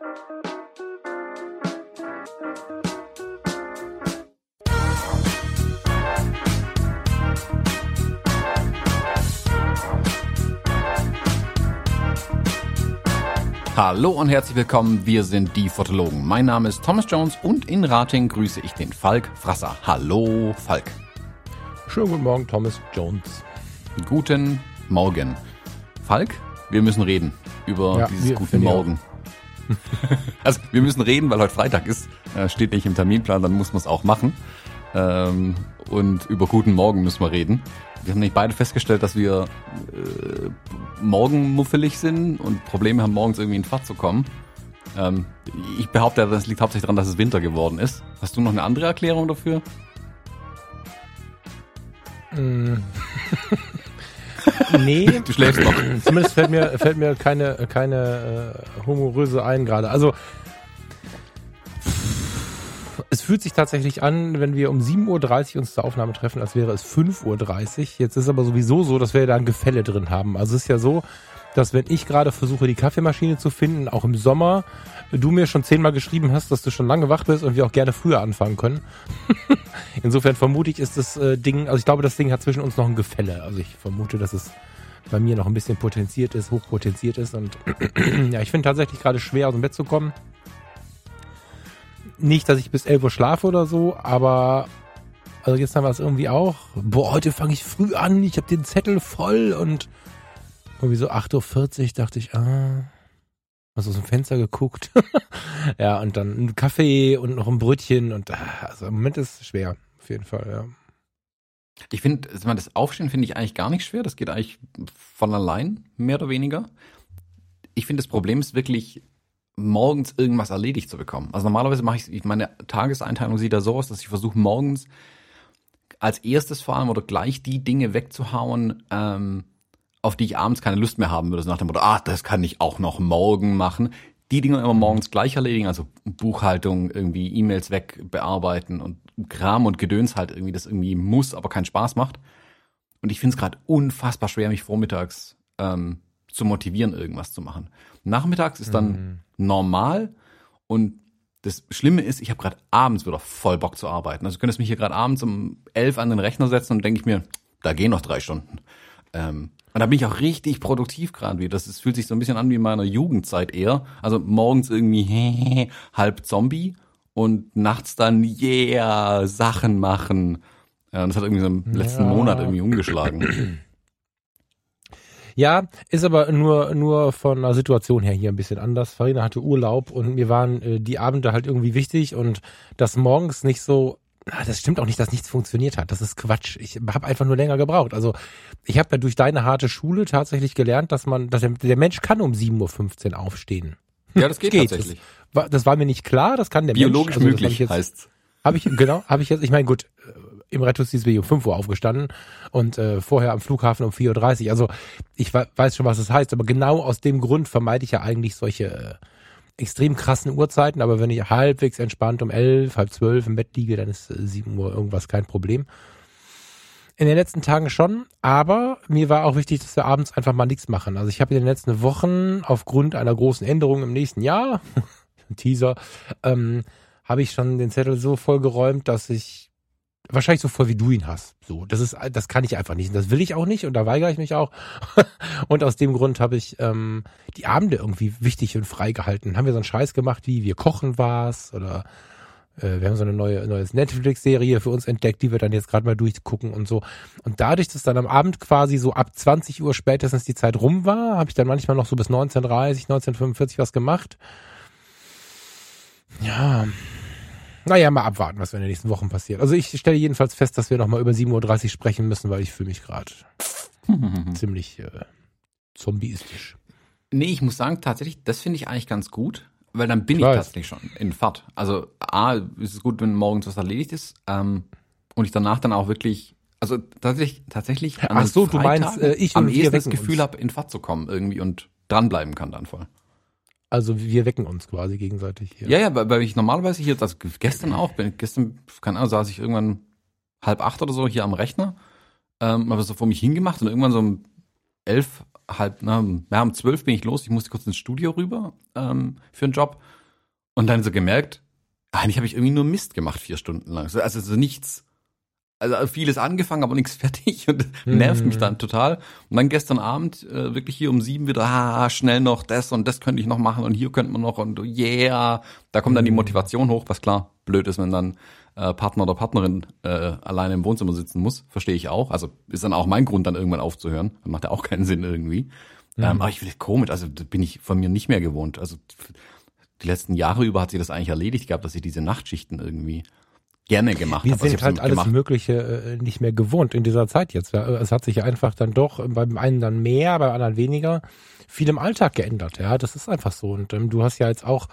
Hallo und herzlich willkommen, wir sind die Fotologen. Mein Name ist Thomas Jones und in Rating grüße ich den Falk Frasser. Hallo Falk. Schönen guten Morgen, Thomas Jones. Guten Morgen. Falk, wir müssen reden über ja, dieses guten Morgen. also wir müssen reden, weil heute Freitag ist, äh, steht nicht im Terminplan, dann muss man es auch machen. Ähm, und über guten Morgen müssen wir reden. Wir haben nicht beide festgestellt, dass wir äh, morgenmuffelig sind und Probleme haben, morgens irgendwie in Fahrt zu kommen. Ähm, ich behaupte, das liegt hauptsächlich daran, dass es Winter geworden ist. Hast du noch eine andere Erklärung dafür? Nee. Du schläfst noch. Zumindest fällt mir, fällt mir keine, keine äh, humoröse ein gerade. Also es fühlt sich tatsächlich an, wenn wir um 7.30 Uhr uns zur Aufnahme treffen, als wäre es 5.30 Uhr. Jetzt ist aber sowieso so, dass wir da ein Gefälle drin haben. Also es ist ja so, dass wenn ich gerade versuche, die Kaffeemaschine zu finden, auch im Sommer, du mir schon zehnmal geschrieben hast, dass du schon lange wach bist und wir auch gerne früher anfangen können. Insofern vermute ich, ist das äh, Ding, also ich glaube, das Ding hat zwischen uns noch ein Gefälle. Also ich vermute, dass es bei mir noch ein bisschen potenziert ist, hochpotenziert ist und ja, ich finde tatsächlich gerade schwer aus dem Bett zu kommen nicht, dass ich bis 11 Uhr schlafe oder so, aber also haben wir es irgendwie auch. Boah, heute fange ich früh an, ich habe den Zettel voll und irgendwie so 8.40 Uhr dachte ich, ah, aus dem Fenster geguckt. ja, und dann ein Kaffee und noch ein Brötchen und ah, also im Moment ist es schwer, auf jeden Fall, ja. Ich finde, das Aufstehen finde ich eigentlich gar nicht schwer. Das geht eigentlich von allein, mehr oder weniger. Ich finde, das Problem ist wirklich morgens irgendwas erledigt zu bekommen. Also normalerweise mache ich, meine Tageseinteilung sieht da so aus, dass ich versuche morgens als erstes vor allem oder gleich die Dinge wegzuhauen, ähm, auf die ich abends keine Lust mehr haben würde. So nach dem Motto, ah, das kann ich auch noch morgen machen. Die Dinge immer morgens gleich erledigen, also Buchhaltung, irgendwie E-Mails wegbearbeiten und Kram und Gedöns halt irgendwie, das irgendwie muss, aber keinen Spaß macht. Und ich finde es gerade unfassbar schwer, mich vormittags ähm, zu motivieren, irgendwas zu machen. Nachmittags ist dann mhm. normal und das Schlimme ist, ich habe gerade abends wieder voll Bock zu arbeiten. Also du könntest mich hier gerade abends um elf an den Rechner setzen und denke ich mir, da gehen noch drei Stunden. Ähm, und da bin ich auch richtig produktiv gerade wieder. Das, das fühlt sich so ein bisschen an wie in meiner Jugendzeit eher. Also morgens irgendwie halb Zombie und nachts dann yeah Sachen machen. Das hat irgendwie so im letzten ja. Monat irgendwie umgeschlagen. Ja, ist aber nur, nur von der Situation her hier ein bisschen anders. Farina hatte Urlaub und mir waren äh, die Abende halt irgendwie wichtig und das morgens nicht so na, das stimmt auch nicht, dass nichts funktioniert hat. Das ist Quatsch. Ich habe einfach nur länger gebraucht. Also ich habe ja durch deine harte Schule tatsächlich gelernt, dass man, dass der, der Mensch kann um 7.15 Uhr aufstehen. Ja, das geht, geht. tatsächlich. Das war, das war, mir nicht klar, das kann der Biologisch Mensch. Biologisch also, möglich heißt Habe ich, genau, habe ich jetzt, ich meine, gut, im Rettungsdienst bin ich um 5 Uhr aufgestanden und äh, vorher am Flughafen um 4.30 Uhr. Also ich weiß schon, was das heißt, aber genau aus dem Grund vermeide ich ja eigentlich solche äh, extrem krassen Uhrzeiten. Aber wenn ich halbwegs entspannt um 11, halb 12 im Bett liege, dann ist äh, 7 Uhr irgendwas kein Problem. In den letzten Tagen schon, aber mir war auch wichtig, dass wir abends einfach mal nichts machen. Also ich habe in den letzten Wochen aufgrund einer großen Änderung im nächsten Jahr, Teaser, ähm, habe ich schon den Zettel so vollgeräumt, dass ich wahrscheinlich so voll wie du ihn hast. So, das ist, das kann ich einfach nicht. Und das will ich auch nicht und da weigere ich mich auch. und aus dem Grund habe ich ähm, die Abende irgendwie wichtig und frei gehalten. Haben wir so einen Scheiß gemacht wie wir kochen war's oder äh, wir haben so eine neue neue Netflix-Serie für uns entdeckt, die wir dann jetzt gerade mal durchgucken und so. Und dadurch, dass dann am Abend quasi so ab 20 Uhr spätestens die Zeit rum war, habe ich dann manchmal noch so bis 19.30, 1945 was gemacht. Ja, naja, mal abwarten, was in den nächsten Wochen passiert. Also ich stelle jedenfalls fest, dass wir nochmal über 7.30 Uhr sprechen müssen, weil ich fühle mich gerade ziemlich äh, zombieistisch. Nee, ich muss sagen, tatsächlich, das finde ich eigentlich ganz gut, weil dann bin ich, ich tatsächlich schon in Fahrt. Also A, ist es gut, wenn morgens was erledigt ist ähm, und ich danach dann auch wirklich, also tatsächlich, tatsächlich Ach so, du meinst, äh, ich am ehesten das Gefühl habe, in Fahrt zu kommen irgendwie und dranbleiben kann dann voll. Also wir wecken uns quasi gegenseitig hier. Ja, ja, weil ich normalerweise hier, also gestern auch, bin, gestern, keine Ahnung, saß ich irgendwann halb acht oder so hier am Rechner, ähm, habe so vor mich hingemacht und irgendwann so um elf halb, na, ja, um zwölf bin ich los, ich musste kurz ins Studio rüber ähm, für einen Job und dann so gemerkt, eigentlich habe ich irgendwie nur Mist gemacht vier Stunden lang. Also so nichts, also vieles angefangen, aber nichts fertig und nervt mich dann total. Und dann gestern Abend äh, wirklich hier um sieben wieder, ah, schnell noch das und das könnte ich noch machen und hier könnte man noch und yeah, da kommt dann die Motivation hoch, was klar blöd ist, wenn dann äh, Partner oder Partnerin äh, alleine im Wohnzimmer sitzen muss, verstehe ich auch. Also ist dann auch mein Grund, dann irgendwann aufzuhören. Dann macht ja auch keinen Sinn irgendwie. Mhm. Ähm, aber ich finde es komisch, also bin ich von mir nicht mehr gewohnt. Also die letzten Jahre über hat sich das eigentlich erledigt gehabt, dass ich diese Nachtschichten irgendwie gerne gemacht Wir habe. sind halt alles gemacht. Mögliche äh, nicht mehr gewohnt in dieser Zeit jetzt. Es hat sich einfach dann doch beim einen dann mehr, beim anderen weniger viel im Alltag geändert. Ja, das ist einfach so. Und ähm, du hast ja jetzt auch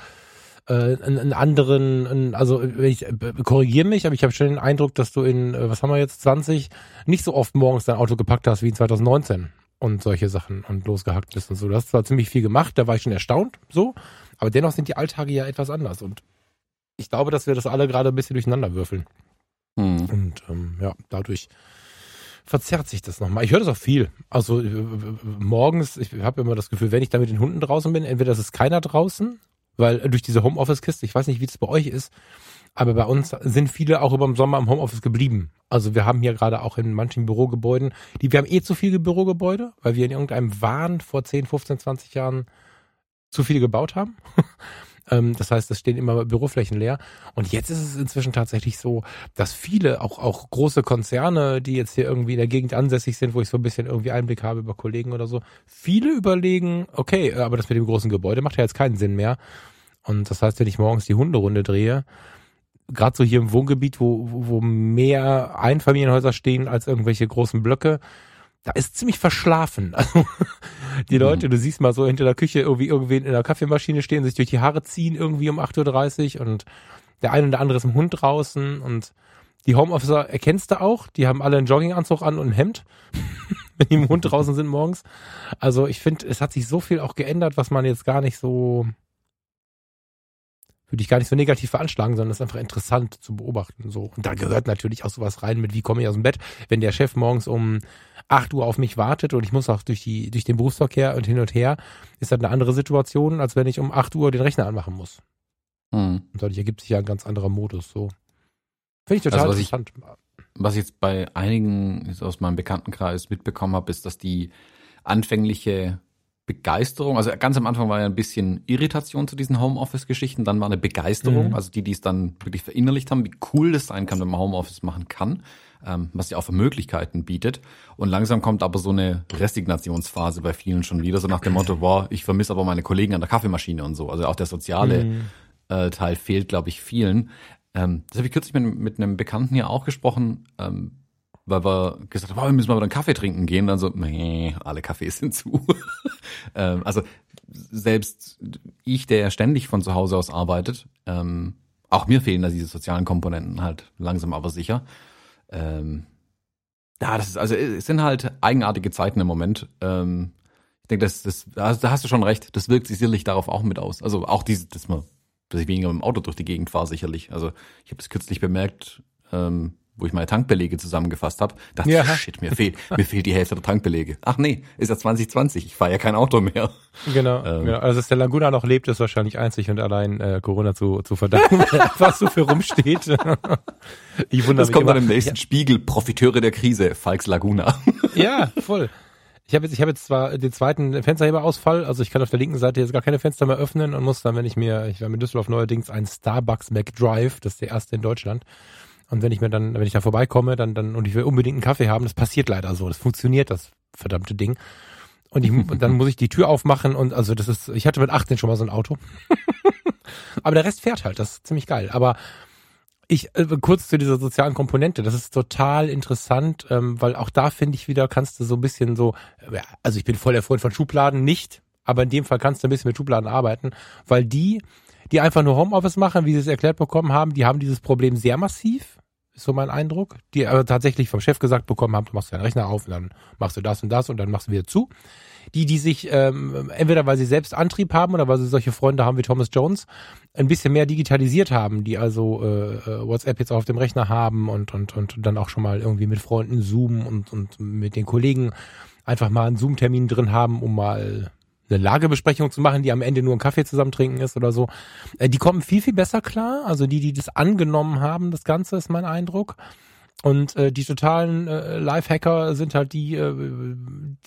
äh, einen, einen anderen, einen, also ich äh, korrigiere mich, aber ich habe schon den Eindruck, dass du in, äh, was haben wir jetzt, 20, nicht so oft morgens dein Auto gepackt hast wie in 2019 und solche Sachen und losgehackt bist und so. Du hast zwar ziemlich viel gemacht, da war ich schon erstaunt, so, aber dennoch sind die Alltage ja etwas anders und ich glaube, dass wir das alle gerade ein bisschen durcheinander würfeln. Hm. Und ähm, ja, dadurch verzerrt sich das nochmal. Ich höre das auch viel. Also äh, morgens, ich habe immer das Gefühl, wenn ich da mit den Hunden draußen bin, entweder ist es keiner draußen weil durch diese Homeoffice-Kiste, ich weiß nicht, wie es bei euch ist, aber bei uns sind viele auch über den Sommer im Homeoffice geblieben. Also wir haben hier gerade auch in manchen Bürogebäuden, die wir haben eh zu viele Bürogebäude, weil wir in irgendeinem Wahn vor 10, 15, 20 Jahren zu viele gebaut haben. Ähm, das heißt, es stehen immer Büroflächen leer. Und jetzt ist es inzwischen tatsächlich so, dass viele, auch, auch große Konzerne, die jetzt hier irgendwie in der Gegend ansässig sind, wo ich so ein bisschen irgendwie Einblick habe über Kollegen oder so, viele überlegen, okay, aber das mit dem großen Gebäude macht ja jetzt keinen Sinn mehr. Und das heißt, wenn ich morgens die Hunderunde drehe, gerade so hier im Wohngebiet, wo, wo mehr Einfamilienhäuser stehen als irgendwelche großen Blöcke, da ist ziemlich verschlafen. Also die Leute, mhm. du siehst mal so hinter der Küche irgendwie irgendwen in der Kaffeemaschine stehen, sich durch die Haare ziehen irgendwie um 8.30 Uhr und der eine oder andere ist im Hund draußen und die Homeofficer erkennst du auch, die haben alle einen Jogginganzug an und ein Hemd, wenn die im Hund draußen sind morgens. Also ich finde, es hat sich so viel auch geändert, was man jetzt gar nicht so würde ich gar nicht so negativ veranschlagen, sondern es ist einfach interessant zu beobachten. So. Und da gehört natürlich auch sowas rein mit, wie komme ich aus dem Bett, wenn der Chef morgens um 8 Uhr auf mich wartet und ich muss auch durch die, durch den Berufsverkehr und hin und her, ist das eine andere Situation, als wenn ich um 8 Uhr den Rechner anmachen muss. Hm. Und dadurch ergibt sich ja ein ganz anderer Modus. So. Finde ich total also, interessant. Ich, was ich jetzt bei einigen aus meinem Bekanntenkreis mitbekommen habe, ist, dass die anfängliche Begeisterung, also ganz am Anfang war ja ein bisschen Irritation zu diesen Homeoffice-Geschichten, dann war eine Begeisterung, mhm. also die, die es dann wirklich verinnerlicht haben, wie cool das sein kann, wenn man Homeoffice machen kann, ähm, was ja auch für Möglichkeiten bietet. Und langsam kommt aber so eine Resignationsphase bei vielen schon wieder, so nach dem Motto, boah, ich vermisse aber meine Kollegen an der Kaffeemaschine und so. Also auch der soziale mhm. äh, Teil fehlt, glaube ich, vielen. Ähm, das habe ich kürzlich mit, mit einem Bekannten hier auch gesprochen. Ähm, weil wir gesagt haben, oh, wir müssen mal wieder einen Kaffee trinken gehen. Dann so, nee, alle Kaffees sind zu. ähm, also selbst ich, der ja ständig von zu Hause aus arbeitet, ähm, auch mir fehlen da diese sozialen Komponenten halt langsam aber sicher. Ähm, ja, das ist, also es sind halt eigenartige Zeiten im Moment. Ähm, ich denke, das, das, da hast du schon recht. Das wirkt sich sicherlich darauf auch mit aus. Also auch diese, dass man, dass ich weniger mit dem Auto durch die Gegend fahre, sicherlich. Also ich habe das kürzlich bemerkt, ähm, wo ich meine Tankbelege zusammengefasst habe, dachte ja. ich, shit, mir fehlt, mir fehlt die Hälfte der Tankbelege. Ach nee, ist ja 2020, ich fahre ja kein Auto mehr. Genau, ähm. genau. Also dass der Laguna noch lebt, ist wahrscheinlich einzig und allein äh, Corona zu, zu verdanken, was so für rumsteht. ich wundere das kommt dann im nächsten ja. Spiegel, Profiteure der Krise, Falks Laguna. ja, voll. Ich habe jetzt, ich habe jetzt zwar den zweiten Fensterheberausfall, also ich kann auf der linken Seite jetzt gar keine Fenster mehr öffnen und muss dann, wenn ich mir, ich war mit Düsseldorf neuerdings einen Starbucks McDrive, das ist der erste in Deutschland, und wenn ich mir dann, wenn ich da vorbeikomme, dann, dann, und ich will unbedingt einen Kaffee haben, das passiert leider so. Das funktioniert, das verdammte Ding. Und ich, und dann muss ich die Tür aufmachen und also das ist, ich hatte mit 18 schon mal so ein Auto. Aber der Rest fährt halt, das ist ziemlich geil. Aber ich, äh, kurz zu dieser sozialen Komponente, das ist total interessant, ähm, weil auch da finde ich wieder, kannst du so ein bisschen so, also ich bin voll der Freund von Schubladen, nicht, aber in dem Fall kannst du ein bisschen mit Schubladen arbeiten, weil die die einfach nur Homeoffice machen, wie sie es erklärt bekommen haben, die haben dieses Problem sehr massiv, ist so mein Eindruck, die aber tatsächlich vom Chef gesagt bekommen haben, du machst deinen Rechner auf und dann machst du das und das und dann machst du wieder zu. Die, die sich ähm, entweder weil sie selbst Antrieb haben oder weil sie solche Freunde haben wie Thomas Jones, ein bisschen mehr digitalisiert haben, die also äh, äh WhatsApp jetzt auf dem Rechner haben und, und, und dann auch schon mal irgendwie mit Freunden zoomen und, und mit den Kollegen einfach mal einen Zoom-Termin drin haben, um mal eine Lagebesprechung zu machen, die am Ende nur ein Kaffee zusammen trinken ist oder so. Äh, die kommen viel, viel besser klar. Also die, die das angenommen haben, das Ganze ist mein Eindruck. Und äh, die totalen äh, Live-Hacker sind halt die, äh,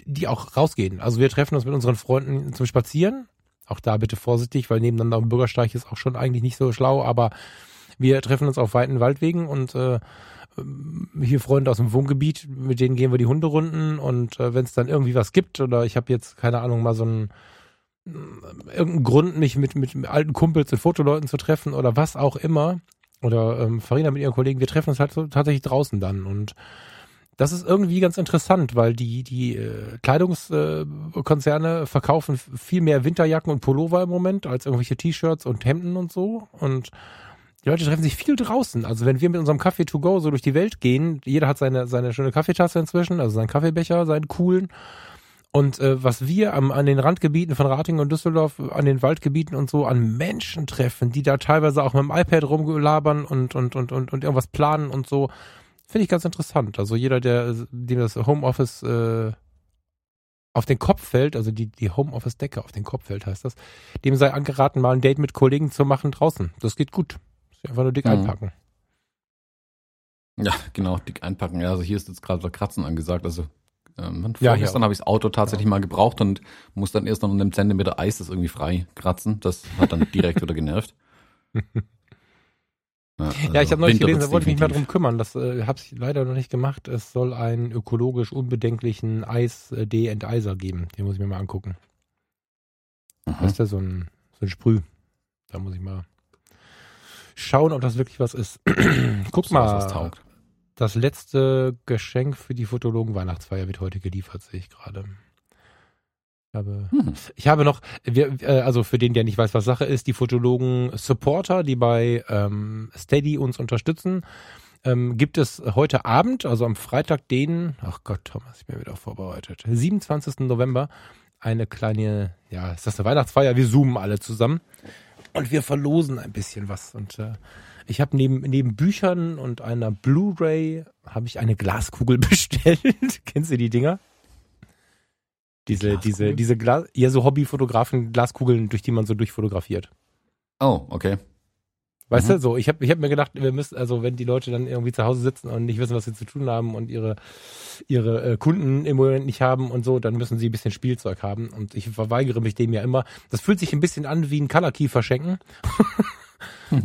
die auch rausgehen. Also wir treffen uns mit unseren Freunden zum Spazieren. Auch da bitte vorsichtig, weil nebeneinander dem Bürgersteig ist auch schon eigentlich nicht so schlau, aber wir treffen uns auf weiten Waldwegen und äh, hier Freunde aus dem Wohngebiet, mit denen gehen wir die Hunderunden und äh, wenn es dann irgendwie was gibt oder ich habe jetzt, keine Ahnung, mal so einen irgendeinen Grund, mich mit, mit alten Kumpels und Fotoleuten zu treffen oder was auch immer, oder ähm, Farina mit ihren Kollegen, wir treffen uns halt so tatsächlich draußen dann und das ist irgendwie ganz interessant, weil die die äh, Kleidungskonzerne äh, verkaufen viel mehr Winterjacken und Pullover im Moment als irgendwelche T-Shirts und Hemden und so und die Leute treffen sich viel draußen. Also wenn wir mit unserem Kaffee to go so durch die Welt gehen, jeder hat seine seine schöne Kaffeetasse inzwischen, also seinen Kaffeebecher, seinen coolen und äh, was wir am, an den Randgebieten von Ratingen und Düsseldorf, an den Waldgebieten und so an Menschen treffen, die da teilweise auch mit dem iPad rumgelabern und, und, und, und, und irgendwas planen und so, finde ich ganz interessant. Also jeder, der dem das Homeoffice äh, auf den Kopf fällt, also die, die Homeoffice-Decke auf den Kopf fällt, heißt das, dem sei angeraten, mal ein Date mit Kollegen zu machen draußen. Das geht gut. Einfach nur dick mhm. einpacken. Ja, genau, dick einpacken. Ja, also hier ist jetzt gerade Kratzen angesagt. Also ähm, ja, vorgestern habe ich das Auto tatsächlich ja. mal gebraucht und muss dann erst noch einem Zentimeter Eis das irgendwie frei kratzen. Das hat dann direkt wieder genervt. Ja, also ja, ich habe neulich gelesen, da wollte ich mich mehr drum kümmern. Das äh, habe ich leider noch nicht gemacht. Es soll einen ökologisch unbedenklichen Eis-D-Enteiser geben. Den muss ich mir mal angucken. Mhm. Das ist ja so ein, so ein Sprüh. Da muss ich mal schauen, ob das wirklich was ist. Guck mal. Was taugt. Das letzte Geschenk für die Fotologen Weihnachtsfeier wird heute geliefert, sehe ich gerade. Ich habe, hm. ich habe noch, wir, äh, also für den, der nicht weiß, was Sache ist, die Fotologen Supporter, die bei ähm, Steady uns unterstützen, ähm, gibt es heute Abend, also am Freitag, den, ach Gott, Thomas, ich bin wieder vorbereitet, 27. November, eine kleine, ja, ist das eine Weihnachtsfeier? Wir zoomen alle zusammen und wir verlosen ein bisschen was und äh, ich habe neben, neben Büchern und einer Blu-ray habe ich eine Glaskugel bestellt. Kennst du die Dinger? Diese, die diese, diese Glas, ja, so Hobbyfotografen, Glaskugeln, durch die man so durchfotografiert. Oh, okay. Weißt mhm. du, so, ich habe ich hab mir gedacht, wir müssen, also wenn die Leute dann irgendwie zu Hause sitzen und nicht wissen, was sie zu tun haben und ihre, ihre äh, Kunden im Moment nicht haben und so, dann müssen sie ein bisschen Spielzeug haben. Und ich verweigere mich dem ja immer. Das fühlt sich ein bisschen an wie ein Color Key verschenken.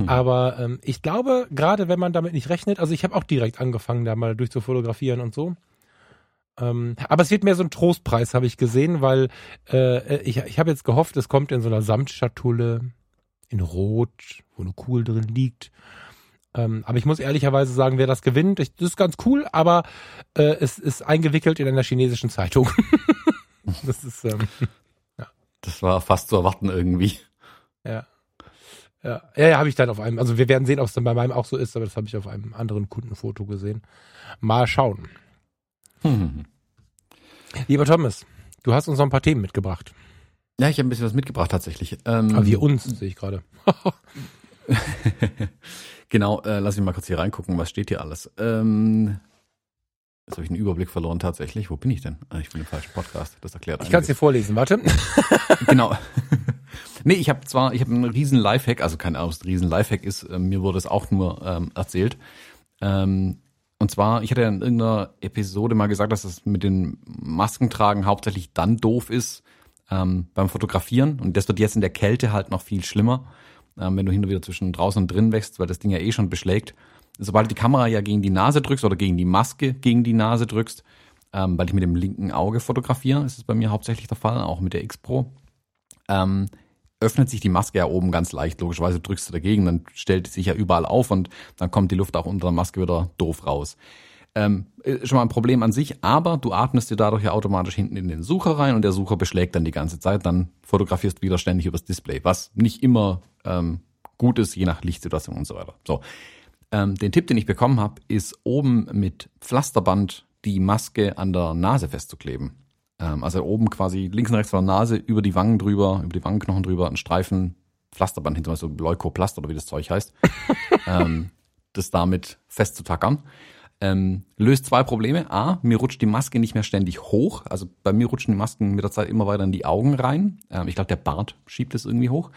Aber ähm, ich glaube, gerade wenn man damit nicht rechnet, also ich habe auch direkt angefangen, da mal durchzufotografieren und so. Ähm, aber es wird mehr so ein Trostpreis, habe ich gesehen, weil äh, ich, ich habe jetzt gehofft, es kommt in so einer Samtschatulle in Rot, wo eine Kugel drin liegt. Ähm, aber ich muss ehrlicherweise sagen, wer das gewinnt, ich, das ist ganz cool, aber äh, es ist eingewickelt in einer chinesischen Zeitung. das ist ähm, ja. Das war fast zu erwarten irgendwie. Ja. Ja, ja, ja habe ich dann auf einem, also wir werden sehen, ob es dann bei meinem auch so ist, aber das habe ich auf einem anderen Kundenfoto gesehen. Mal schauen. Hm. Lieber Thomas, du hast uns noch ein paar Themen mitgebracht. Ja, ich habe ein bisschen was mitgebracht tatsächlich. Ähm, aber wir uns, sehe ich gerade. genau, äh, lass mich mal kurz hier reingucken, was steht hier alles. Ähm, Jetzt habe ich einen Überblick verloren tatsächlich. Wo bin ich denn? Ah, ich bin im falschen Podcast. Das erklärt Ich kann es dir vorlesen, warte. genau. nee, ich habe zwar, ich habe einen riesen Lifehack, also kein Ahnung, was ein riesen Lifehack ist, äh, mir wurde es auch nur ähm, erzählt. Ähm, und zwar, ich hatte ja in irgendeiner Episode mal gesagt, dass das mit den Maskentragen hauptsächlich dann doof ist ähm, beim Fotografieren. Und das wird jetzt in der Kälte halt noch viel schlimmer, ähm, wenn du hin und wieder zwischen draußen und drin wächst, weil das Ding ja eh schon beschlägt sobald du die Kamera ja gegen die Nase drückst oder gegen die Maske gegen die Nase drückst, ähm, weil ich mit dem linken Auge fotografiere, ist es bei mir hauptsächlich der Fall, auch mit der X Pro, ähm, öffnet sich die Maske ja oben ganz leicht. Logischerweise drückst du dagegen, dann stellt sie sich ja überall auf und dann kommt die Luft auch unter der Maske wieder doof raus. Ähm, schon mal ein Problem an sich, aber du atmest dir dadurch ja automatisch hinten in den Sucher rein und der Sucher beschlägt dann die ganze Zeit, dann fotografierst wieder ständig übers Display, was nicht immer ähm, gut ist, je nach Lichtsituation und so weiter. So, ähm, den Tipp, den ich bekommen habe, ist oben mit Pflasterband die Maske an der Nase festzukleben. Ähm, also oben quasi links und rechts von der Nase über die Wangen drüber, über die Wangenknochen drüber, ein Streifen Pflasterband hinter, so Leukoplast oder wie das Zeug heißt. ähm, das damit festzutackern. Ähm, löst zwei Probleme. A, mir rutscht die Maske nicht mehr ständig hoch. Also bei mir rutschen die Masken mit der Zeit immer weiter in die Augen rein. Ähm, ich glaube, der Bart schiebt es irgendwie hoch.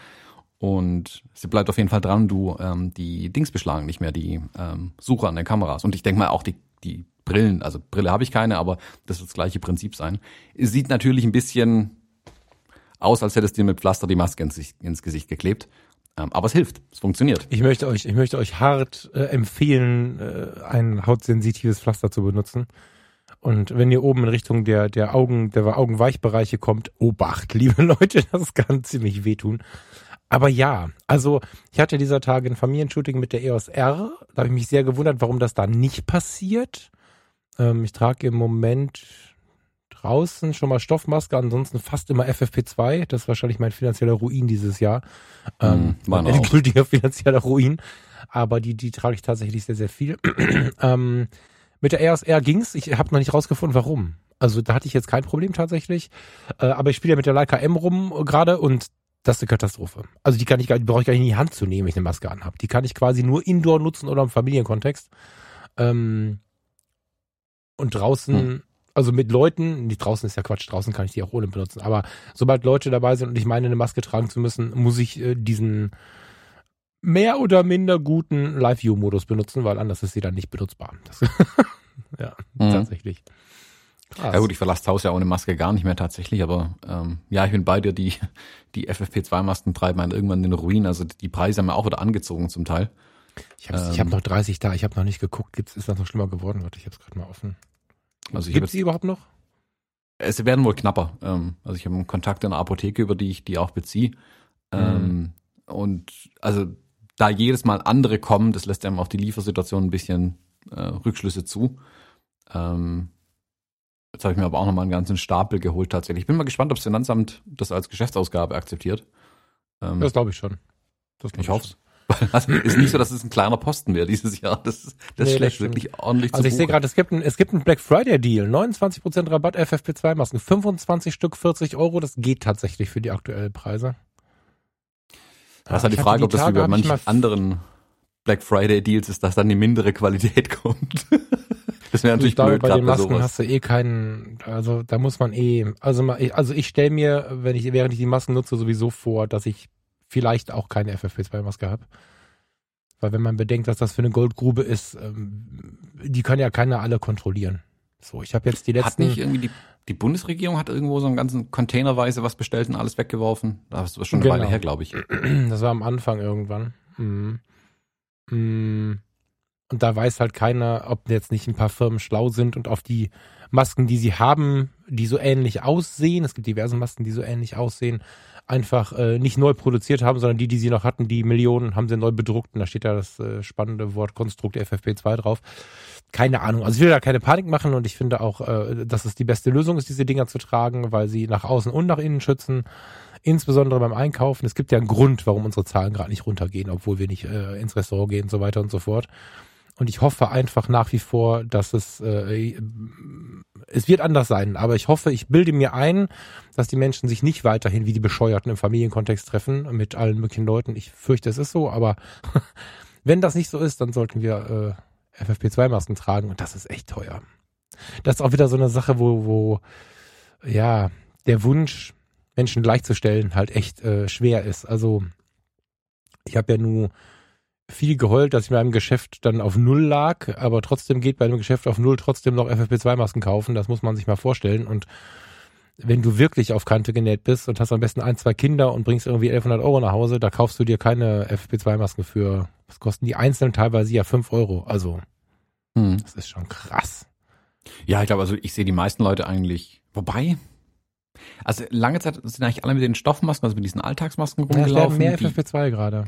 Und sie bleibt auf jeden Fall dran, du ähm, die Dings beschlagen nicht mehr, die ähm, Suche an den Kameras. Und ich denke mal auch die, die Brillen, also Brille habe ich keine, aber das wird das gleiche Prinzip sein. Sieht natürlich ein bisschen aus, als hättest du dir mit Pflaster die Maske ins, ins Gesicht geklebt. Ähm, aber es hilft, es funktioniert. Ich möchte euch, ich möchte euch hart äh, empfehlen, äh, ein hautsensitives Pflaster zu benutzen. Und wenn ihr oben in Richtung der, der Augen, der Augenweichbereiche kommt, Obacht, liebe Leute, das kann ziemlich wehtun. Aber ja, also ich hatte dieser Tage ein Familienshooting mit der EOS R. Da habe ich mich sehr gewundert, warum das da nicht passiert. Ähm, ich trage im Moment draußen schon mal Stoffmaske, ansonsten fast immer FFP2. Das ist wahrscheinlich mein finanzieller Ruin dieses Jahr. Ähm, mm, mein endgültiger finanzieller Ruin. Aber die, die trage ich tatsächlich sehr, sehr viel. ähm, mit der EOS R ging's. Ich habe noch nicht rausgefunden, warum. Also da hatte ich jetzt kein Problem tatsächlich. Äh, aber ich spiele ja mit der Leica M rum gerade und das ist eine Katastrophe. Also die kann ich gar, die brauche ich gar nicht in die Hand zu nehmen, wenn ich eine Maske anhabe. Die kann ich quasi nur indoor nutzen oder im Familienkontext. Ähm, und draußen, hm. Also mit Leuten, nicht draußen ist ja Quatsch, draußen kann ich die auch ohne benutzen. Aber sobald Leute dabei sind und ich meine, eine Maske tragen zu müssen, muss ich äh, diesen mehr oder minder guten Live-View-Modus benutzen, weil anders ist sie dann nicht benutzbar. Das, ja, mhm. tatsächlich. Krass. Ja gut, ich verlasse das Haus ja ohne Maske gar nicht mehr tatsächlich, aber ähm, ja, ich bin bei dir, die, die FFP2-Masken treiben einen irgendwann in den Ruin. Also die Preise haben ja auch wieder angezogen zum Teil. Ich habe ähm, hab noch 30 da, ich habe noch nicht geguckt. Gibt's, ist das noch schlimmer geworden? Warte, ich habe es gerade mal offen. Also Gibt es die überhaupt noch? Es werden wohl knapper. Ähm, also ich habe einen Kontakt in der Apotheke, über die ich die auch beziehe. Mhm. Und also da jedes Mal andere kommen, das lässt einem auf die Liefersituation ein bisschen äh, Rückschlüsse zu. Ähm, Jetzt habe ich mir aber auch nochmal einen ganzen Stapel geholt tatsächlich. Ich bin mal gespannt, ob das Finanzamt das als Geschäftsausgabe akzeptiert. Ähm, das glaube ich schon. Das glaub ich hoffe es. Also ist nicht so, dass es ein kleiner Posten wäre dieses Jahr. Das, das nee, schlägt wirklich ordentlich Also ich sehe gerade, es gibt ein, es gibt einen Black Friday Deal. 29% Rabatt FFP2 Masken. 25 Stück, 40 Euro. Das geht tatsächlich für die aktuellen Preise. Das ist halt die Frage, die ob das wie bei manchen anderen Black Friday Deals ist, dass dann die mindere Qualität kommt. Das wäre natürlich blöd, bei den Masken bei hast du eh keinen, also da muss man eh, also also ich stelle mir, wenn ich während ich die Masken nutze, sowieso vor, dass ich vielleicht auch keine FFP2-Maske habe. Weil wenn man bedenkt, dass das für eine Goldgrube ist, ähm, die kann ja keiner alle kontrollieren. So, ich habe jetzt die letzten. Hat nicht irgendwie die, die Bundesregierung hat irgendwo so einen ganzen Containerweise was bestellt und alles weggeworfen? Das ist schon eine genau. Weile her, glaube ich. Das war am Anfang irgendwann. Mhm. Mhm. Und da weiß halt keiner, ob jetzt nicht ein paar Firmen schlau sind und auf die Masken, die sie haben, die so ähnlich aussehen, es gibt diverse Masken, die so ähnlich aussehen, einfach äh, nicht neu produziert haben, sondern die, die sie noch hatten, die Millionen haben sie neu bedruckt und da steht da das äh, spannende Wort Konstrukt FFP2 drauf. Keine Ahnung. Also ich will da keine Panik machen und ich finde auch, äh, dass es die beste Lösung ist, diese Dinger zu tragen, weil sie nach außen und nach innen schützen insbesondere beim Einkaufen. Es gibt ja einen Grund, warum unsere Zahlen gerade nicht runtergehen, obwohl wir nicht äh, ins Restaurant gehen und so weiter und so fort. Und ich hoffe einfach nach wie vor, dass es, äh, es wird anders sein. Aber ich hoffe, ich bilde mir ein, dass die Menschen sich nicht weiterhin wie die Bescheuerten im Familienkontext treffen mit allen möglichen Leuten. Ich fürchte, es ist so, aber wenn das nicht so ist, dann sollten wir äh, FFP2-Masken tragen und das ist echt teuer. Das ist auch wieder so eine Sache, wo, wo ja, der Wunsch, Menschen gleichzustellen, halt echt äh, schwer ist. Also ich habe ja nur viel geheult, dass ich in meinem Geschäft dann auf Null lag, aber trotzdem geht bei einem Geschäft auf Null trotzdem noch FFP2-Masken kaufen. Das muss man sich mal vorstellen. Und wenn du wirklich auf Kante genäht bist und hast am besten ein, zwei Kinder und bringst irgendwie 1100 Euro nach Hause, da kaufst du dir keine FFP2-Masken für, was kosten die einzelnen teilweise ja fünf Euro. Also, hm. das ist schon krass. Ja, ich glaube, also ich sehe die meisten Leute eigentlich, wobei, also lange Zeit sind eigentlich alle mit den Stoffmasken, also mit diesen Alltagsmasken rumgelaufen. Ja, mehr FFP2 gerade.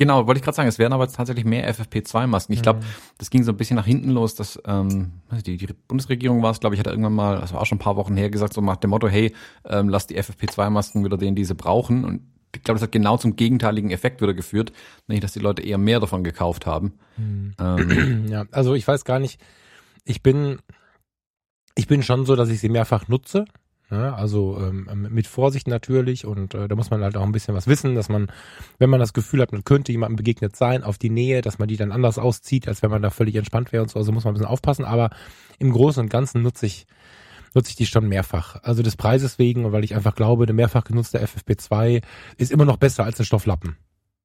Genau, wollte ich gerade sagen, es werden aber tatsächlich mehr FFP2-Masken. Ich glaube, mhm. das ging so ein bisschen nach hinten los, dass ähm, die, die Bundesregierung war es, glaube ich, hat irgendwann mal, das war auch schon ein paar Wochen her, gesagt, so nach dem Motto, hey, ähm, lass die FFP2-Masken wieder denen, die sie brauchen. Und ich glaube, das hat genau zum gegenteiligen Effekt wieder geführt, nämlich dass die Leute eher mehr davon gekauft haben. Mhm. Ähm, ja, also ich weiß gar nicht, ich bin, ich bin schon so, dass ich sie mehrfach nutze. Ne? Also ähm, mit Vorsicht natürlich und äh, da muss man halt auch ein bisschen was wissen, dass man, wenn man das Gefühl hat, man könnte jemandem begegnet sein auf die Nähe, dass man die dann anders auszieht, als wenn man da völlig entspannt wäre und so. Also muss man ein bisschen aufpassen. Aber im Großen und Ganzen nutze ich nutze ich die schon mehrfach. Also des Preises wegen, weil ich einfach glaube, eine mehrfach genutzte FFP2 ist immer noch besser als ein Stofflappen.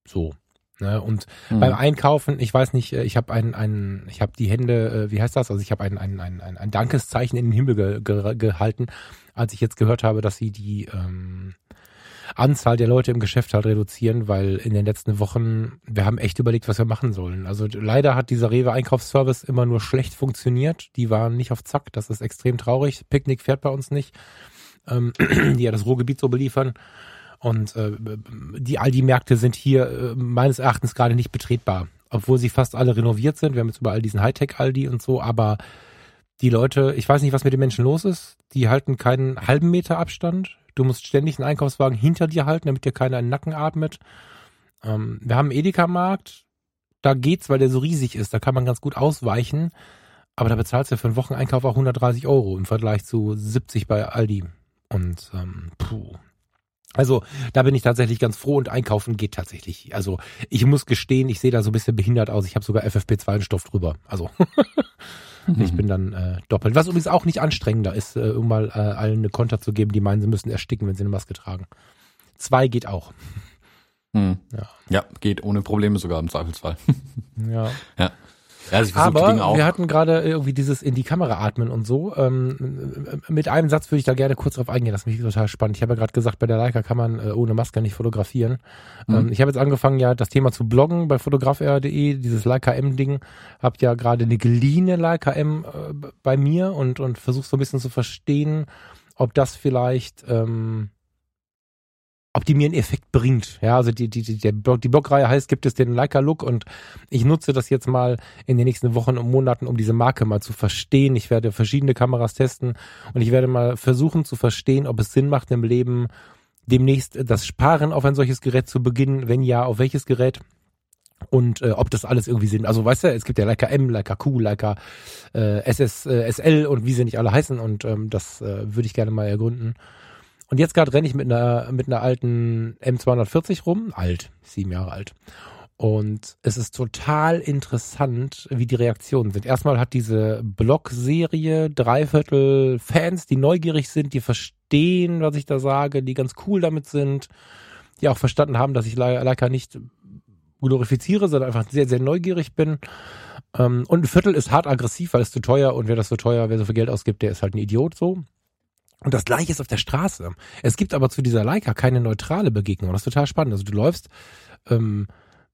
So. Ne? Und mhm. beim Einkaufen, ich weiß nicht, äh, ich habe ein, ein, ich habe die Hände, äh, wie heißt das? Also ich habe ein, ein, ein, ein Dankeszeichen in den Himmel ge, ge, gehalten, als ich jetzt gehört habe, dass sie die ähm, Anzahl der Leute im Geschäft halt reduzieren, weil in den letzten Wochen, wir haben echt überlegt, was wir machen sollen. Also leider hat dieser Rewe-Einkaufsservice immer nur schlecht funktioniert. Die waren nicht auf Zack, das ist extrem traurig. Picknick fährt bei uns nicht, ähm, die ja das Ruhrgebiet so beliefern. Und äh, die Aldi-Märkte sind hier äh, meines Erachtens gerade nicht betretbar, obwohl sie fast alle renoviert sind. Wir haben jetzt überall diesen Hightech-Aldi und so, aber die Leute, ich weiß nicht, was mit den Menschen los ist, die halten keinen halben Meter Abstand. Du musst ständig einen Einkaufswagen hinter dir halten, damit dir keiner in den Nacken atmet. Ähm, wir haben einen Edeka-Markt, da geht's, weil der so riesig ist, da kann man ganz gut ausweichen. Aber da bezahlst du für einen Wocheneinkauf auch 130 Euro im Vergleich zu 70 bei Aldi. Und ähm, puh, also da bin ich tatsächlich ganz froh und einkaufen geht tatsächlich. Also ich muss gestehen, ich sehe da so ein bisschen behindert aus. Ich habe sogar FFP2-Stoff drüber. Also ich bin dann äh, doppelt. Was übrigens auch nicht anstrengender ist, äh, um mal äh, allen eine Konter zu geben, die meinen, sie müssen ersticken, wenn sie eine Maske tragen. Zwei geht auch. Hm. Ja. ja, geht ohne Probleme sogar im Zweifelsfall. ja. Ja. Ja, also ich Aber Dinge auch. wir hatten gerade irgendwie dieses in die Kamera atmen und so. Ähm, mit einem Satz würde ich da gerne kurz drauf eingehen, das ist mich total spannend. Ich habe ja gerade gesagt, bei der Leica kann man äh, ohne Maske nicht fotografieren. Mhm. Ähm, ich habe jetzt angefangen, ja, das Thema zu bloggen bei fotografr.de, dieses Leica M-Ding. Hab ja gerade eine geliehene Leica M äh, bei mir und, und versuche so ein bisschen zu verstehen, ob das vielleicht... Ähm, ob die mir einen Effekt bringt. Ja, also die, die, die, der Blog, die Blogreihe heißt, gibt es den Leica-Look und ich nutze das jetzt mal in den nächsten Wochen und Monaten, um diese Marke mal zu verstehen. Ich werde verschiedene Kameras testen und ich werde mal versuchen zu verstehen, ob es Sinn macht im Leben, demnächst das Sparen auf ein solches Gerät zu beginnen. Wenn ja, auf welches Gerät? und äh, ob das alles irgendwie Sinn. Also weißt du, es gibt ja Leica M, Leica Q, Leica äh, SS, äh, SL und wie sie nicht alle heißen und ähm, das äh, würde ich gerne mal ergründen. Und jetzt gerade renne ich mit einer, mit einer alten M240 rum, alt, sieben Jahre alt. Und es ist total interessant, wie die Reaktionen sind. Erstmal hat diese Blog-Serie dreiviertel Fans, die neugierig sind, die verstehen, was ich da sage, die ganz cool damit sind, die auch verstanden haben, dass ich Leica nicht glorifiziere, sondern einfach sehr, sehr neugierig bin. Ähm, und ein Viertel ist hart aggressiv, weil es zu teuer und wer das so teuer, wer so viel Geld ausgibt, der ist halt ein Idiot so. Und das gleiche ist auf der Straße. Es gibt aber zu dieser Leica keine neutrale Begegnung. Das ist total spannend. Also du läufst ähm,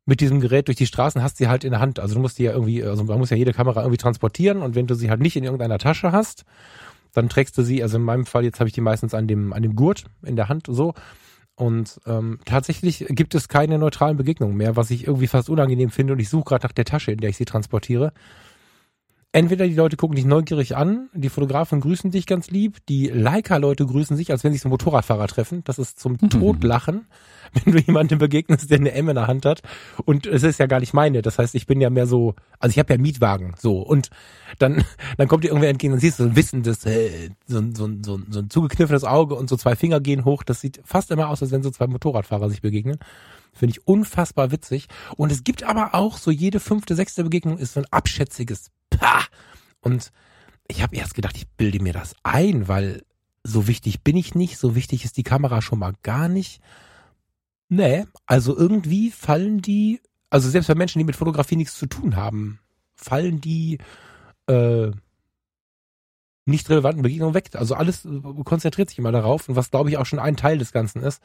mit diesem Gerät durch die Straßen, hast sie halt in der Hand. Also du musst die ja irgendwie, also man muss ja jede Kamera irgendwie transportieren und wenn du sie halt nicht in irgendeiner Tasche hast, dann trägst du sie, also in meinem Fall, jetzt habe ich die meistens an dem, an dem Gurt in der Hand so. Und ähm, tatsächlich gibt es keine neutralen Begegnungen mehr, was ich irgendwie fast unangenehm finde. Und ich suche gerade nach der Tasche, in der ich sie transportiere entweder die Leute gucken dich neugierig an, die Fotografen grüßen dich ganz lieb, die Leica-Leute grüßen sich, als wenn sich so Motorradfahrer treffen. Das ist zum mhm. Totlachen, wenn du jemandem begegnest, der eine M in der Hand hat. Und es ist ja gar nicht meine. Das heißt, ich bin ja mehr so, also ich habe ja Mietwagen, so. Und dann, dann kommt dir irgendwer entgegen und siehst du so ein wissendes, äh, so, so, so, so ein zugekniffenes Auge und so zwei Finger gehen hoch. Das sieht fast immer aus, als wenn so zwei Motorradfahrer sich begegnen. Finde ich unfassbar witzig. Und es gibt aber auch so jede fünfte, sechste Begegnung ist so ein abschätziges Pah. Und ich habe erst gedacht, ich bilde mir das ein, weil so wichtig bin ich nicht, so wichtig ist die Kamera schon mal gar nicht. Nee, also irgendwie fallen die, also selbst bei Menschen, die mit Fotografie nichts zu tun haben, fallen die äh, nicht relevanten Begegnungen weg. Also alles konzentriert sich immer darauf und was glaube ich auch schon ein Teil des Ganzen ist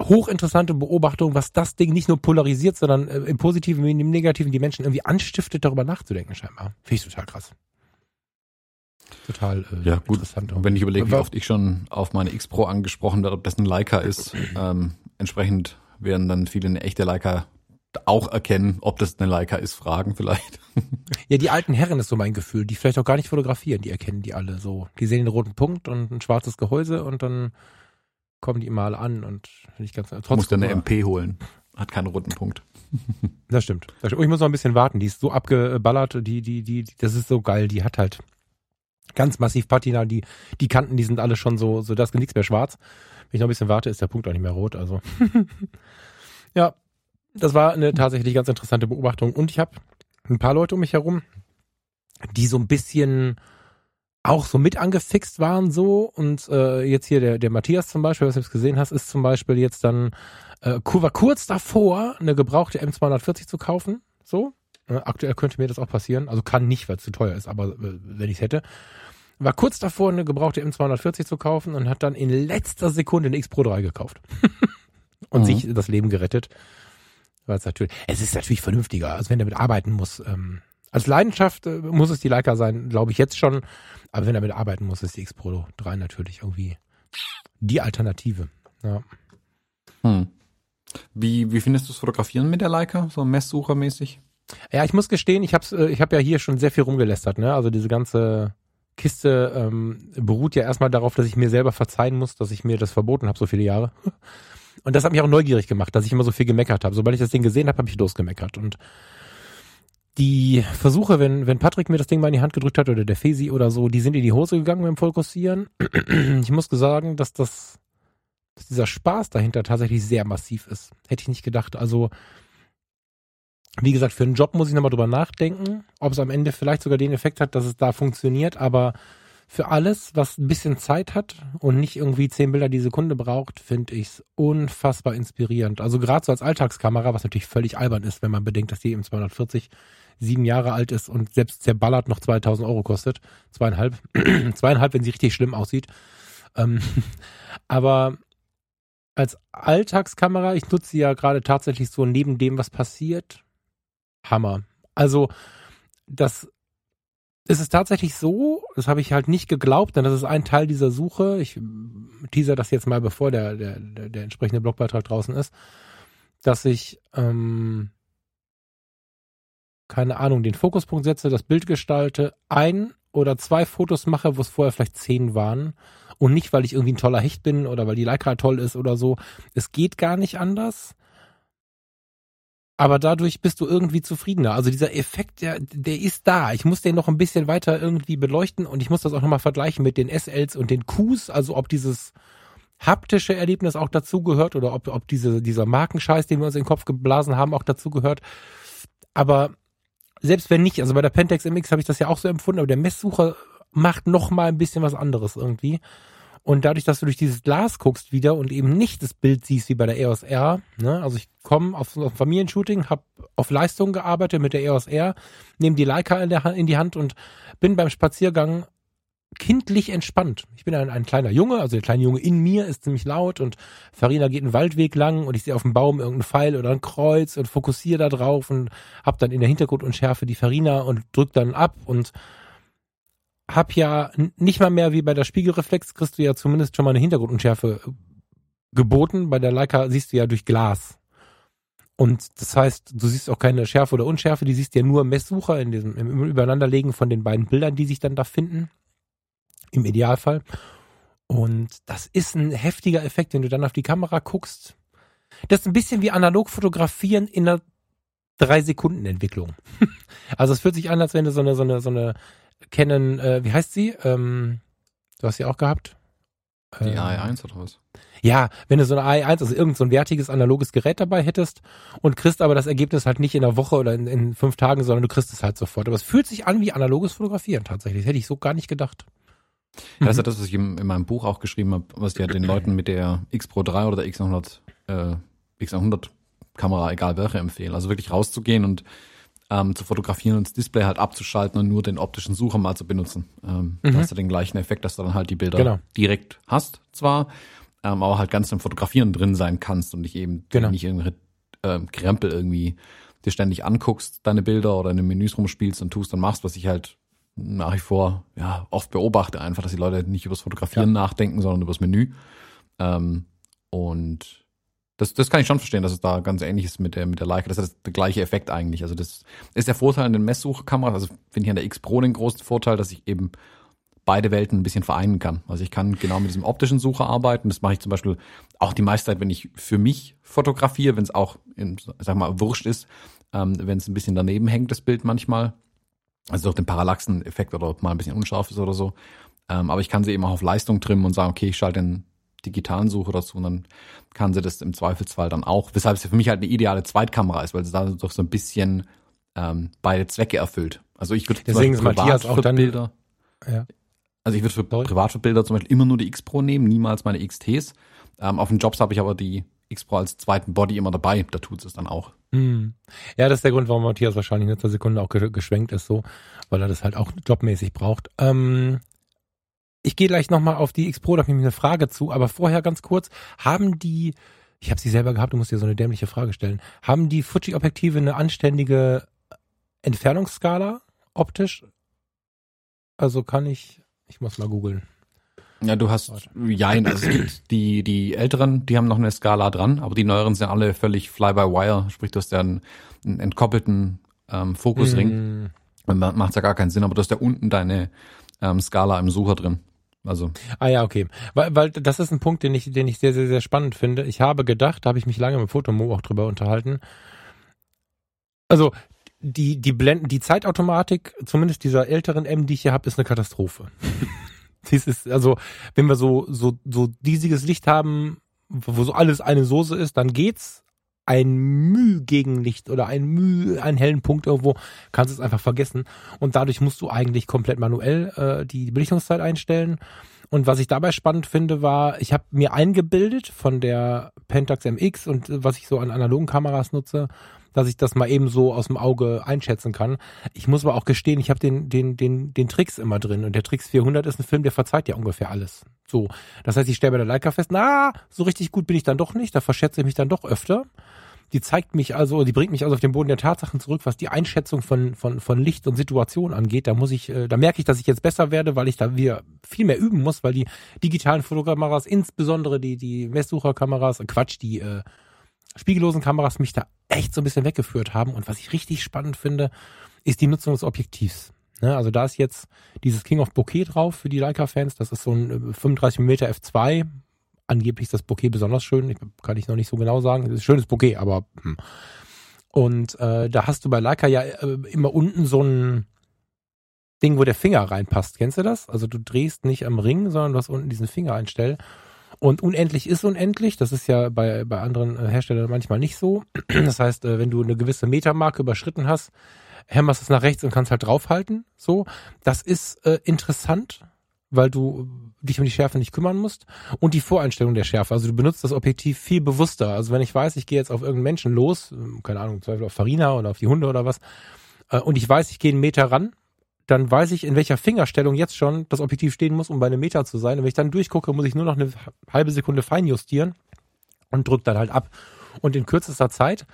hochinteressante Beobachtung, was das Ding nicht nur polarisiert, sondern äh, im Positiven wie im Negativen die Menschen irgendwie anstiftet, darüber nachzudenken scheinbar. Finde ich total krass. Total äh, ja, gut. interessant. Und wenn ich überlege, wie oft ich schon auf meine X Pro angesprochen werde, ob das ein Leica ist, ähm, entsprechend werden dann viele eine echte Leica auch erkennen, ob das eine Leica ist, fragen vielleicht. Ja, die alten Herren ist so mein Gefühl, die vielleicht auch gar nicht fotografieren, die erkennen die alle so. Die sehen den roten Punkt und ein schwarzes Gehäuse und dann kommen die mal an und finde ich ganz trotzdem. Muss dann eine MP holen. Hat keinen runden Punkt. Das stimmt. das stimmt. Oh, ich muss noch ein bisschen warten. Die ist so abgeballert, die, die, die, das ist so geil. Die hat halt Ganz massiv Patina, die, die Kanten, die sind alle schon so, so das nichts mehr schwarz. Wenn ich noch ein bisschen warte, ist der Punkt auch nicht mehr rot. Also ja, das war eine tatsächlich ganz interessante Beobachtung. Und ich habe ein paar Leute um mich herum, die so ein bisschen auch so mit angefixt waren so und äh, jetzt hier der, der Matthias zum Beispiel, was du jetzt gesehen hast, ist zum Beispiel jetzt dann äh, war kurz davor, eine gebrauchte M240 zu kaufen, so. Äh, aktuell könnte mir das auch passieren, also kann nicht, weil es zu teuer ist, aber äh, wenn ich es hätte. War kurz davor, eine gebrauchte M240 zu kaufen und hat dann in letzter Sekunde eine X Pro 3 gekauft. und mhm. sich das Leben gerettet. Weil es natürlich, es ist natürlich vernünftiger, als wenn er damit arbeiten muss. Ähm, als Leidenschaft äh, muss es die Leica sein, glaube ich jetzt schon. Aber wenn er damit arbeiten muss, ist die X Pro 3 natürlich irgendwie die Alternative. Ja. Hm. Wie, wie findest du das Fotografieren mit der Leica, so messsuchermäßig? Ja, ich muss gestehen, ich habe äh, ich hab ja hier schon sehr viel rumgelästert. Ne? Also diese ganze Kiste ähm, beruht ja erstmal darauf, dass ich mir selber verzeihen muss, dass ich mir das verboten habe so viele Jahre. Und das hat mich auch neugierig gemacht, dass ich immer so viel gemeckert habe. Sobald ich das Ding gesehen habe, habe ich losgemeckert. Und die Versuche, wenn, wenn Patrick mir das Ding mal in die Hand gedrückt hat oder der Fesi oder so, die sind in die Hose gegangen beim Fokussieren. Ich muss sagen, dass das, dass dieser Spaß dahinter tatsächlich sehr massiv ist. Hätte ich nicht gedacht. Also, wie gesagt, für einen Job muss ich nochmal drüber nachdenken, ob es am Ende vielleicht sogar den Effekt hat, dass es da funktioniert, aber für alles, was ein bisschen Zeit hat und nicht irgendwie zehn Bilder die Sekunde braucht, finde ich es unfassbar inspirierend. Also gerade so als Alltagskamera, was natürlich völlig albern ist, wenn man bedenkt, dass die im 240 sieben Jahre alt ist und selbst zerballert noch 2000 Euro kostet. Zweieinhalb. Zweieinhalb, wenn sie richtig schlimm aussieht. Ähm, aber als Alltagskamera, ich nutze sie ja gerade tatsächlich so neben dem, was passiert. Hammer. Also, das ist es tatsächlich so, das habe ich halt nicht geglaubt, denn das ist ein Teil dieser Suche. Ich teaser das jetzt mal, bevor der, der, der, der entsprechende Blogbeitrag draußen ist, dass ich, ähm, keine Ahnung, den Fokuspunkt setze, das Bild gestalte, ein oder zwei Fotos mache, wo es vorher vielleicht zehn waren. Und nicht, weil ich irgendwie ein toller Hecht bin oder weil die Leica toll ist oder so. Es geht gar nicht anders aber dadurch bist du irgendwie zufriedener. Also dieser Effekt, der, der ist da. Ich muss den noch ein bisschen weiter irgendwie beleuchten und ich muss das auch nochmal vergleichen mit den SLs und den Qs, also ob dieses haptische Erlebnis auch dazugehört oder ob, ob diese, dieser Markenscheiß, den wir uns in den Kopf geblasen haben, auch dazugehört. Aber selbst wenn nicht, also bei der Pentax MX habe ich das ja auch so empfunden, aber der Messsucher macht noch mal ein bisschen was anderes irgendwie. Und dadurch, dass du durch dieses Glas guckst wieder und eben nicht das Bild siehst wie bei der EOS R, ne? also ich komme auf, auf ein Familienshooting, habe auf Leistung gearbeitet mit der EOS R, nehme die Leica in, der, in die Hand und bin beim Spaziergang kindlich entspannt. Ich bin ein, ein kleiner Junge, also der kleine Junge in mir ist ziemlich laut und Farina geht einen Waldweg lang und ich sehe auf dem Baum irgendeinen Pfeil oder ein Kreuz und fokussiere da drauf und hab dann in der Hintergrundunschärfe die Farina und drück dann ab und hab ja nicht mal mehr wie bei der Spiegelreflex kriegst du ja zumindest schon mal eine Hintergrundunschärfe geboten. Bei der Leica siehst du ja durch Glas. Und das heißt, du siehst auch keine Schärfe oder Unschärfe, die siehst ja nur im Messsucher in diesem im Übereinanderlegen von den beiden Bildern, die sich dann da finden. Im Idealfall. Und das ist ein heftiger Effekt, wenn du dann auf die Kamera guckst. Das ist ein bisschen wie analog fotografieren in einer drei Sekunden Entwicklung. also es fühlt sich an, als wenn du so eine, so eine, so eine Canon, äh, wie heißt sie? Ähm, du hast sie auch gehabt? Die ähm, AE1 oder was? Ja, wenn du so eine AE1, also irgend so ein wertiges analoges Gerät dabei hättest und kriegst aber das Ergebnis halt nicht in einer Woche oder in, in fünf Tagen, sondern du kriegst es halt sofort. Aber es fühlt sich an wie analoges Fotografieren tatsächlich. Das hätte ich so gar nicht gedacht. Das ist ja das, was ich in meinem Buch auch geschrieben habe, was ich ja den Leuten mit der X Pro 3 oder der X100, äh, X100 Kamera, egal welche, empfehle. Also wirklich rauszugehen und ähm, zu fotografieren und das Display halt abzuschalten und nur den optischen Sucher mal zu benutzen. Ähm, mhm. Da hast du den gleichen Effekt, dass du dann halt die Bilder genau. direkt hast, zwar, ähm, aber halt ganz im Fotografieren drin sein kannst und nicht eben genau. nicht irgendwelche äh, Krempel irgendwie dir ständig anguckst, deine Bilder oder in den Menüs rumspielst und tust und machst, was ich halt nach wie vor ja oft beobachte, einfach, dass die Leute nicht übers Fotografieren ja. nachdenken, sondern übers Menü. Ähm, und das, das kann ich schon verstehen, dass es da ganz ähnlich ist mit der, mit der Leica. Das ist der gleiche Effekt eigentlich. Also das ist der Vorteil an den Messsuchkameras. Also finde ich an der X Pro den großen Vorteil, dass ich eben beide Welten ein bisschen vereinen kann. Also ich kann genau mit diesem optischen Sucher arbeiten. Das mache ich zum Beispiel auch die meiste Zeit, wenn ich für mich fotografiere, wenn es auch, in, sag mal, wurscht ist, ähm, wenn es ein bisschen daneben hängt, das Bild manchmal. Also durch den Parallaxen-Effekt oder mal ein bisschen unscharf ist oder so. Ähm, aber ich kann sie eben auch auf Leistung trimmen und sagen, okay, ich schalte den digitalen Suche dazu und dann kann sie das im Zweifelsfall dann auch, weshalb es für mich halt eine ideale Zweitkamera ist, weil sie da doch so ein bisschen ähm, beide Zwecke erfüllt. Also ich würde Deswegen ist Matthias auch dann Bilder, ja. also ich würde für privat für Bilder zum Beispiel immer nur die X Pro nehmen, niemals meine XTs. Ähm, auf den Jobs habe ich aber die X Pro als zweiten Body immer dabei, da tut es dann auch. Hm. Ja, das ist der Grund, warum Matthias wahrscheinlich in letzter Sekunde auch geschwenkt ist, so, weil er das halt auch jobmäßig braucht. Ähm, ich gehe gleich nochmal auf die X Pro, da habe ich eine Frage zu, aber vorher ganz kurz, haben die, ich habe sie selber gehabt, du musst dir so eine dämliche Frage stellen, haben die Fuji-Objektive eine anständige Entfernungsskala optisch? Also kann ich, ich muss mal googeln. Ja, du hast, ja, also es gibt die, die älteren, die haben noch eine Skala dran, aber die neueren sind alle völlig fly-by-wire, sprich, du hast ja einen, einen entkoppelten ähm, Fokusring. Mm. Macht ja gar keinen Sinn, aber du hast ja unten deine ähm, Skala im Sucher drin. Also. Ah ja, okay. Weil, weil das ist ein Punkt, den ich, den ich sehr, sehr, sehr spannend finde. Ich habe gedacht, da habe ich mich lange mit Fotomo auch drüber unterhalten. Also die, die Blenden, die Zeitautomatik, zumindest dieser älteren M, die ich hier habe, ist eine Katastrophe. Dies ist, also, wenn wir so, so, so diesiges Licht haben, wo so alles eine Soße ist, dann geht's. Ein Müh Gegenlicht oder ein Müh, einen hellen Punkt irgendwo, kannst du es einfach vergessen. Und dadurch musst du eigentlich komplett manuell äh, die Belichtungszeit einstellen. Und was ich dabei spannend finde, war, ich habe mir eingebildet von der Pentax MX und was ich so an analogen Kameras nutze, dass ich das mal eben so aus dem Auge einschätzen kann. Ich muss aber auch gestehen, ich habe den, den, den, den Tricks immer drin und der Tricks 400 ist ein Film, der verzeiht ja ungefähr alles. So, das heißt, ich stelle bei der Leica fest, na, so richtig gut bin ich dann doch nicht, da verschätze ich mich dann doch öfter. Die zeigt mich also, die bringt mich also auf den Boden der Tatsachen zurück, was die Einschätzung von, von, von Licht und Situation angeht. Da muss ich, äh, da merke ich, dass ich jetzt besser werde, weil ich da wieder viel mehr üben muss, weil die digitalen Fotokameras, insbesondere die, die Messsucherkameras, Quatsch, die äh, spiegellosen Kameras mich da echt so ein bisschen weggeführt haben. Und was ich richtig spannend finde, ist die Nutzung des Objektivs. Ne, also da ist jetzt dieses King of Bokeh drauf für die Leica-Fans. Das ist so ein 35 mm f2. Angeblich das Bokeh besonders schön. Ich, kann ich noch nicht so genau sagen. Es ist ein schönes Bokeh, aber hm. und äh, da hast du bei Leica ja äh, immer unten so ein Ding, wo der Finger reinpasst. Kennst du das? Also du drehst nicht am Ring, sondern du hast unten diesen Finger einstell. Und unendlich ist unendlich. Das ist ja bei, bei anderen äh, Herstellern manchmal nicht so. Das heißt, äh, wenn du eine gewisse Metermarke überschritten hast, hämmerst es nach rechts und kannst halt draufhalten. So, das ist äh, interessant, weil du dich um die Schärfe nicht kümmern musst. Und die Voreinstellung der Schärfe. Also du benutzt das Objektiv viel bewusster. Also wenn ich weiß, ich gehe jetzt auf irgendeinen Menschen los, ähm, keine Ahnung, zum Beispiel auf Farina oder auf die Hunde oder was, und ich weiß, ich gehe einen Meter ran, dann weiß ich, in welcher Fingerstellung jetzt schon das Objektiv stehen muss, um bei einem Meter zu sein. Und wenn ich dann durchgucke, muss ich nur noch eine halbe Sekunde fein justieren und drück dann halt ab. Und in kürzester Zeit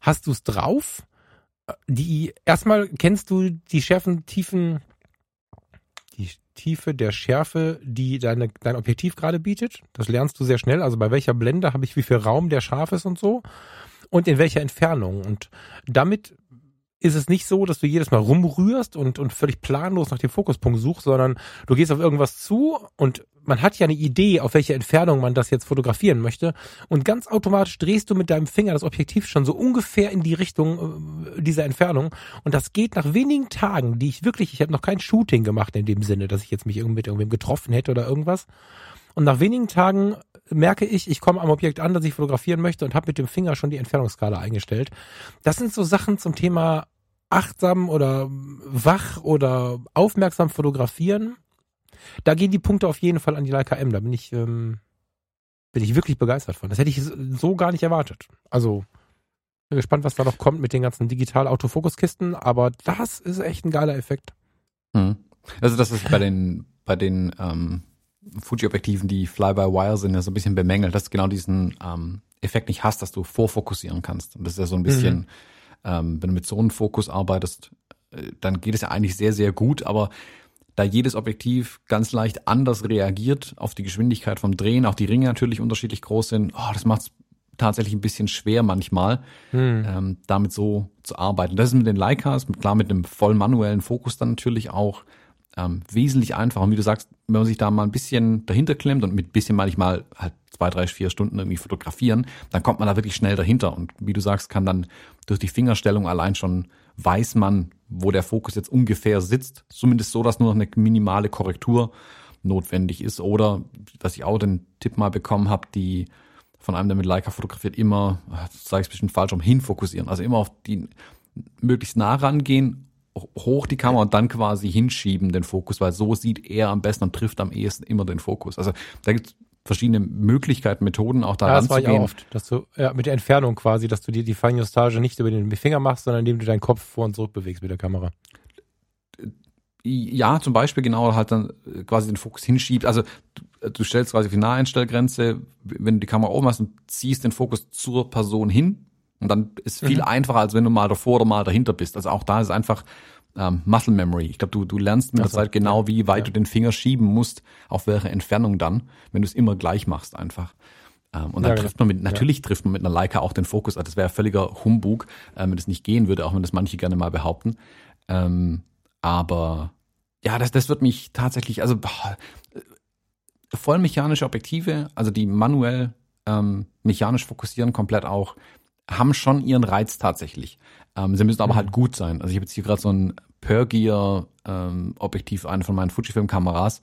hast du es drauf. Die erstmal kennst du die Schärfen, Tiefen, die Tiefe der Schärfe, die deine, dein Objektiv gerade bietet. Das lernst du sehr schnell. Also bei welcher Blende habe ich wie viel Raum der scharf ist und so. Und in welcher Entfernung. Und damit ist es nicht so, dass du jedes Mal rumrührst und, und völlig planlos nach dem Fokuspunkt suchst, sondern du gehst auf irgendwas zu und man hat ja eine Idee, auf welche Entfernung man das jetzt fotografieren möchte. Und ganz automatisch drehst du mit deinem Finger das Objektiv schon so ungefähr in die Richtung äh, dieser Entfernung. Und das geht nach wenigen Tagen, die ich wirklich, ich habe noch kein Shooting gemacht in dem Sinne, dass ich jetzt mich irgendwie mit irgendwem getroffen hätte oder irgendwas. Und nach wenigen Tagen merke ich, ich komme am Objekt an, das ich fotografieren möchte und habe mit dem Finger schon die Entfernungsskala eingestellt. Das sind so Sachen zum Thema achtsam oder wach oder aufmerksam fotografieren. Da gehen die Punkte auf jeden Fall an die Leica M. Da bin ich, ähm, bin ich wirklich begeistert von. Das hätte ich so gar nicht erwartet. Also, bin gespannt, was da noch kommt mit den ganzen digital Autofokuskisten, aber das ist echt ein geiler Effekt. Hm. Also das ist bei den bei den ähm, Fuji-Objektiven, die Fly-by-Wire sind, ja so ein bisschen bemängelt, dass du genau diesen ähm, Effekt nicht hast, dass du vorfokussieren kannst. Und das ist ja so ein bisschen mhm ähm, wenn du mit so einem Fokus arbeitest, äh, dann geht es ja eigentlich sehr, sehr gut, aber da jedes Objektiv ganz leicht anders reagiert auf die Geschwindigkeit vom Drehen, auch die Ringe natürlich unterschiedlich groß sind, oh, das macht es tatsächlich ein bisschen schwer manchmal, hm. ähm, damit so zu arbeiten. Das ist mit den Leicas, klar mit einem voll manuellen Fokus dann natürlich auch ähm, wesentlich einfacher. Und wie du sagst, wenn man sich da mal ein bisschen dahinter klemmt und mit bisschen manchmal halt zwei, drei, vier Stunden irgendwie fotografieren, dann kommt man da wirklich schnell dahinter. Und wie du sagst, kann dann durch die Fingerstellung allein schon weiß man, wo der Fokus jetzt ungefähr sitzt. Zumindest so, dass nur noch eine minimale Korrektur notwendig ist. Oder, was ich auch den Tipp mal bekommen habe, die von einem, der mit Leica fotografiert, immer, sage ich bestimmt falsch, um hinfokussieren. Also immer auf die möglichst nah rangehen, hoch die Kamera und dann quasi hinschieben den Fokus, weil so sieht er am besten und trifft am ehesten immer den Fokus. Also da gibt verschiedene Möglichkeiten, Methoden auch da ja, das war ich auch oft, dass du ja, mit der Entfernung quasi, dass du dir die Feinjustage nicht über den Finger machst, sondern indem du deinen Kopf vor und zurück bewegst mit der Kamera. Ja, zum Beispiel genau halt dann quasi den Fokus hinschiebt. Also du, du stellst quasi auf die Naheinstellgrenze, wenn du die Kamera oben hast und ziehst den Fokus zur Person hin. Und dann ist viel mhm. einfacher, als wenn du mal davor oder mal dahinter bist. Also auch da ist einfach ähm, Muscle Memory. Ich glaube, du, du lernst mit also, der Zeit genau, wie weit ja. du den Finger schieben musst, auf welche Entfernung dann, wenn du es immer gleich machst einfach. Ähm, und dann ja, trifft man mit, natürlich ja. trifft man mit einer Leica auch den Fokus. Also das wäre völliger Humbug, äh, wenn das nicht gehen würde, auch wenn das manche gerne mal behaupten. Ähm, aber ja, das, das wird mich tatsächlich, also boah, voll mechanische Objektive, also die manuell ähm, mechanisch fokussieren, komplett auch, haben schon ihren Reiz tatsächlich. Ähm, sie müssen aber mhm. halt gut sein. Also ich habe jetzt hier gerade so ein Per-Gear ähm, Objektiv, eine von meinen Fujifilm-Kameras.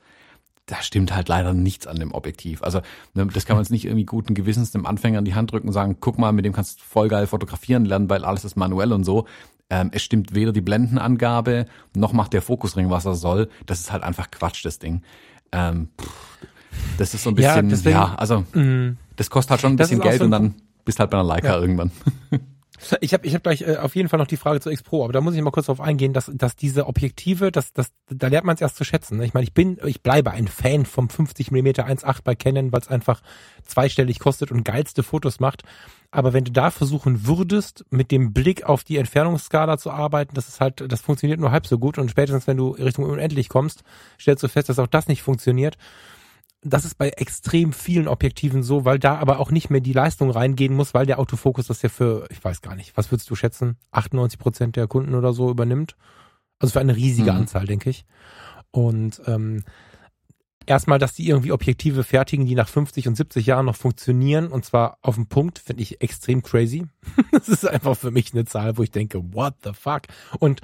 Da stimmt halt leider nichts an dem Objektiv. Also ne, das kann man jetzt nicht irgendwie guten Gewissens dem Anfänger in die Hand drücken und sagen, guck mal, mit dem kannst du voll geil fotografieren lernen, weil alles ist manuell und so. Ähm, es stimmt weder die Blendenangabe, noch macht der Fokusring, was er soll. Das ist halt einfach Quatsch, das Ding. Ähm, pff, das ist so ein bisschen, ja, deswegen, ja also mh. das kostet halt schon ein bisschen Geld so ein und dann bist halt bei einer Leica ja. irgendwann. Ich habe ich hab gleich äh, auf jeden Fall noch die Frage zu X Pro, aber da muss ich mal kurz darauf eingehen, dass, dass diese Objektive, dass, dass, da lernt man es erst zu schätzen. Ne? Ich meine, ich bin, ich bleibe ein Fan vom 50 mm 1.8 bei Canon, weil es einfach zweistellig kostet und geilste Fotos macht. Aber wenn du da versuchen würdest, mit dem Blick auf die Entfernungsskala zu arbeiten, das ist halt, das funktioniert nur halb so gut und spätestens wenn du Richtung unendlich kommst, stellst du fest, dass auch das nicht funktioniert das ist bei extrem vielen Objektiven so, weil da aber auch nicht mehr die Leistung reingehen muss, weil der Autofokus das ja für, ich weiß gar nicht, was würdest du schätzen, 98 Prozent der Kunden oder so übernimmt. Also für eine riesige mhm. Anzahl, denke ich. Und ähm, erstmal, dass die irgendwie Objektive fertigen, die nach 50 und 70 Jahren noch funktionieren und zwar auf dem Punkt, finde ich extrem crazy. das ist einfach für mich eine Zahl, wo ich denke, what the fuck? Und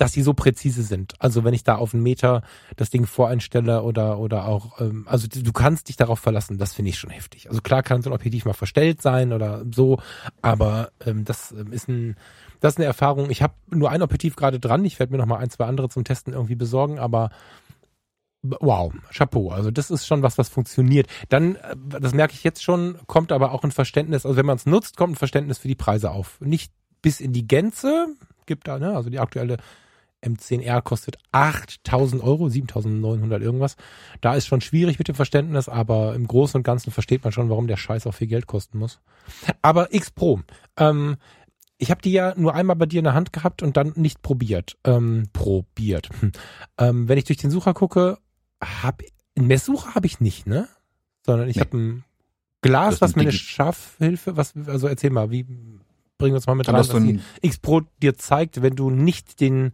dass sie so präzise sind. Also wenn ich da auf einen Meter das Ding voreinstelle oder oder auch, ähm, also du kannst dich darauf verlassen, das finde ich schon heftig. Also klar kann so ein Objektiv mal verstellt sein oder so, aber ähm, das ähm, ist ein das ist eine Erfahrung. Ich habe nur ein Objektiv gerade dran. Ich werde mir noch mal ein, zwei andere zum Testen irgendwie besorgen, aber wow, Chapeau. Also das ist schon was, was funktioniert. Dann, äh, das merke ich jetzt schon, kommt aber auch ein Verständnis, also wenn man es nutzt, kommt ein Verständnis für die Preise auf. Nicht bis in die Gänze, gibt da, ne, also die aktuelle M10R kostet 8000 Euro, 7900 irgendwas. Da ist schon schwierig mit dem Verständnis, aber im Großen und Ganzen versteht man schon, warum der Scheiß auch viel Geld kosten muss. Aber X Pro, ähm, ich habe die ja nur einmal bei dir in der Hand gehabt und dann nicht probiert. Ähm, probiert. Hm. Ähm, wenn ich durch den Sucher gucke, hab einen Messsucher habe ich nicht, ne? Sondern ich nee. habe ein Glas, was mir eine Scharfhilfe, was, also erzähl mal, wie bringen wir uns mal mit rein, was die X Pro dir zeigt, wenn du nicht den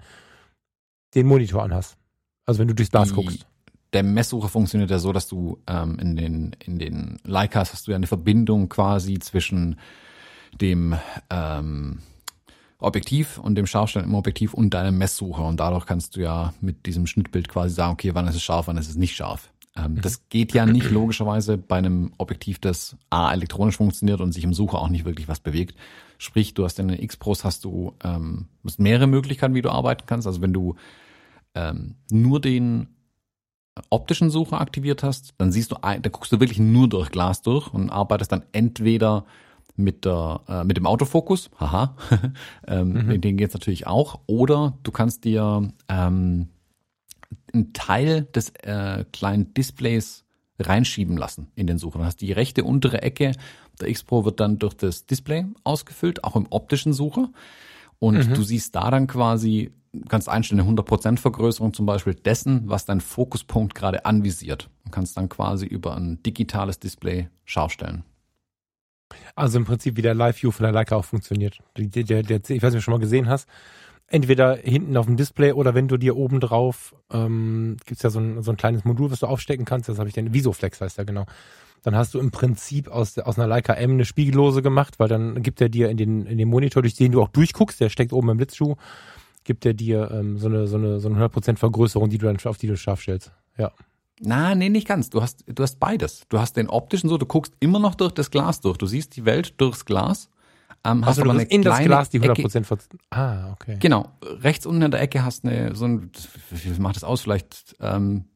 den Monitor anhast. Also wenn du durchs Glas guckst. Der Messsucher funktioniert ja so, dass du ähm, in den in den Leicas hast du ja eine Verbindung quasi zwischen dem ähm, Objektiv und dem Scharfstellen im Objektiv und deinem Messsucher und dadurch kannst du ja mit diesem Schnittbild quasi sagen, okay, wann ist es scharf, wann ist es nicht scharf. Ähm, mhm. Das geht ja nicht logischerweise bei einem Objektiv, das A elektronisch funktioniert und sich im Sucher auch nicht wirklich was bewegt. Sprich, du hast in den X-Pros hast du ähm, hast mehrere Möglichkeiten, wie du arbeiten kannst. Also wenn du ähm, nur den optischen Sucher aktiviert hast, dann siehst du, da guckst du wirklich nur durch Glas durch und arbeitest dann entweder mit der äh, mit dem Autofokus, haha, ähm, mhm. den geht's natürlich auch, oder du kannst dir ähm, einen Teil des äh, kleinen Displays reinschieben lassen in den Sucher. Dann hast die rechte untere Ecke der X Pro wird dann durch das Display ausgefüllt, auch im optischen Sucher. Und mhm. du siehst da dann quasi kannst einstellen eine 100% Vergrößerung zum Beispiel dessen, was dein Fokuspunkt gerade anvisiert. Und kannst dann quasi über ein digitales Display scharf stellen. Also im Prinzip wie der Live-View von der Leica auch funktioniert. Der, der, der, ich weiß nicht, ob du schon mal gesehen hast. Entweder hinten auf dem Display oder wenn du dir oben drauf, ähm, gibt ja so ein, so ein kleines Modul, was du aufstecken kannst. Das habe ich den, Visoflex heißt der genau. Dann hast du im Prinzip aus, aus einer Leica M eine Spiegellose gemacht, weil dann gibt er dir in den, in den Monitor, durch den du auch durchguckst, der steckt oben im Blitzschuh, gibt er dir ähm, so eine so eine so eine 100% Vergrößerung, die du dann auf die du scharf stellst. Ja. Na, nee, nicht ganz. Du hast, du hast beides. Du hast den optischen so, du guckst immer noch durch das Glas durch. Du siehst die Welt durchs Glas. Ähm, hast also aber eine in das Glas die 100% Ecke. Ah, okay. Genau. Rechts unten in der Ecke hast eine, so ein, wie macht das aus? Vielleicht ähm,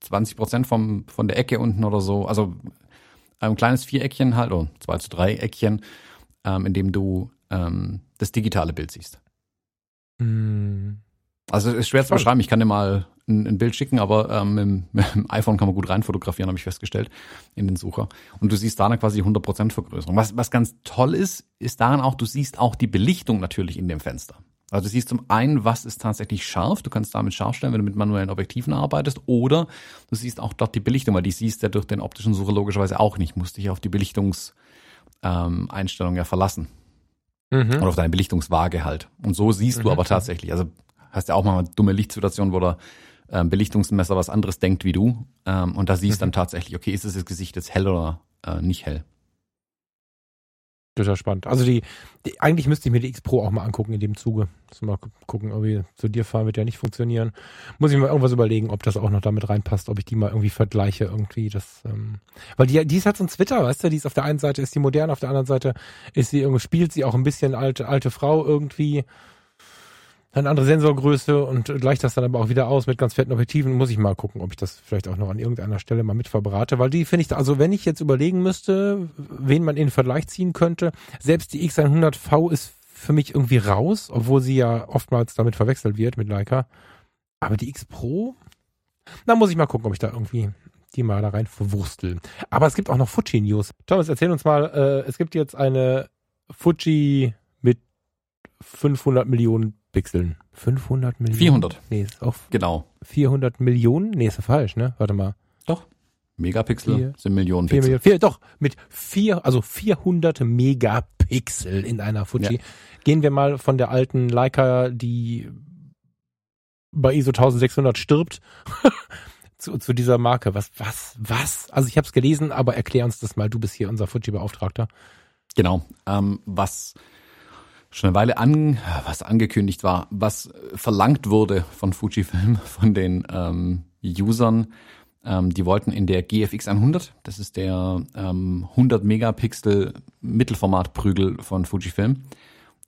20 Prozent vom, von der Ecke unten oder so. Also ein kleines Viereckchen halt, oder zwei zu drei Eckchen, ähm, in dem du ähm, das digitale Bild siehst. Hm. Also es ist schwer zu beschreiben. Ich kann dir mal ein, ein Bild schicken, aber ähm, mit, dem iPhone kann man gut rein fotografieren, habe ich festgestellt, in den Sucher. Und du siehst da dann quasi 100% Vergrößerung. Was, was ganz toll ist, ist daran auch, du siehst auch die Belichtung natürlich in dem Fenster. Also du siehst zum einen, was ist tatsächlich scharf. Du kannst damit scharf stellen, wenn du mit manuellen Objektiven arbeitest. Oder du siehst auch dort die Belichtung, weil die siehst du ja durch den optischen Sucher logischerweise auch nicht. Musst dich auf die Belichtungseinstellung ähm, ja verlassen. Mhm. Oder auf deine Belichtungswaage halt. Und so siehst mhm. du aber tatsächlich. Also hast ja auch mal eine dumme Lichtsituation, wo der ähm, Belichtungsmesser was anderes denkt wie du. Ähm, und da siehst mhm. dann tatsächlich, okay, ist das Gesicht jetzt hell oder äh, nicht hell. Total spannend. Also die, die, eigentlich müsste ich mir die X Pro auch mal angucken in dem Zuge. mal gucken, irgendwie zu dir fahren wird ja nicht funktionieren. Muss ich mir irgendwas überlegen, ob das auch noch damit reinpasst, ob ich die mal irgendwie vergleiche irgendwie. Das, ähm, weil die, die ist halt so ein Twitter, weißt du, die ist auf der einen Seite ist die modern, auf der anderen Seite ist sie irgendwie, spielt sie auch ein bisschen alte, alte Frau irgendwie eine andere Sensorgröße und gleicht das dann aber auch wieder aus mit ganz fetten Objektiven. Muss ich mal gucken, ob ich das vielleicht auch noch an irgendeiner Stelle mal mit verbrate, weil die finde ich, also wenn ich jetzt überlegen müsste, wen man in den Vergleich ziehen könnte, selbst die X100V ist für mich irgendwie raus, obwohl sie ja oftmals damit verwechselt wird mit Leica. Aber die X Pro, da muss ich mal gucken, ob ich da irgendwie die mal da rein verwurstel. Aber es gibt auch noch Fuji News. Thomas, erzähl uns mal, äh, es gibt jetzt eine Fuji mit 500 Millionen Pixeln. 500 Millionen? 400. Nee, ist auch genau. 400 Millionen? Nee, ist ja falsch, ne? Warte mal. Doch. Megapixel vier, sind Millionen Pixel. Millionen, vier, doch, mit vier, also 400 Megapixel in einer Fuji. Ja. Gehen wir mal von der alten Leica, die bei ISO 1600 stirbt, zu, zu dieser Marke. Was, was, was? Also ich habe es gelesen, aber erklär uns das mal. Du bist hier unser Fuji-Beauftragter. Genau. Ähm, was schon eine Weile an, was angekündigt war, was verlangt wurde von Fujifilm, von den ähm, Usern. Ähm, die wollten in der GFX 100, das ist der ähm, 100 Megapixel Mittelformatprügel von Fujifilm,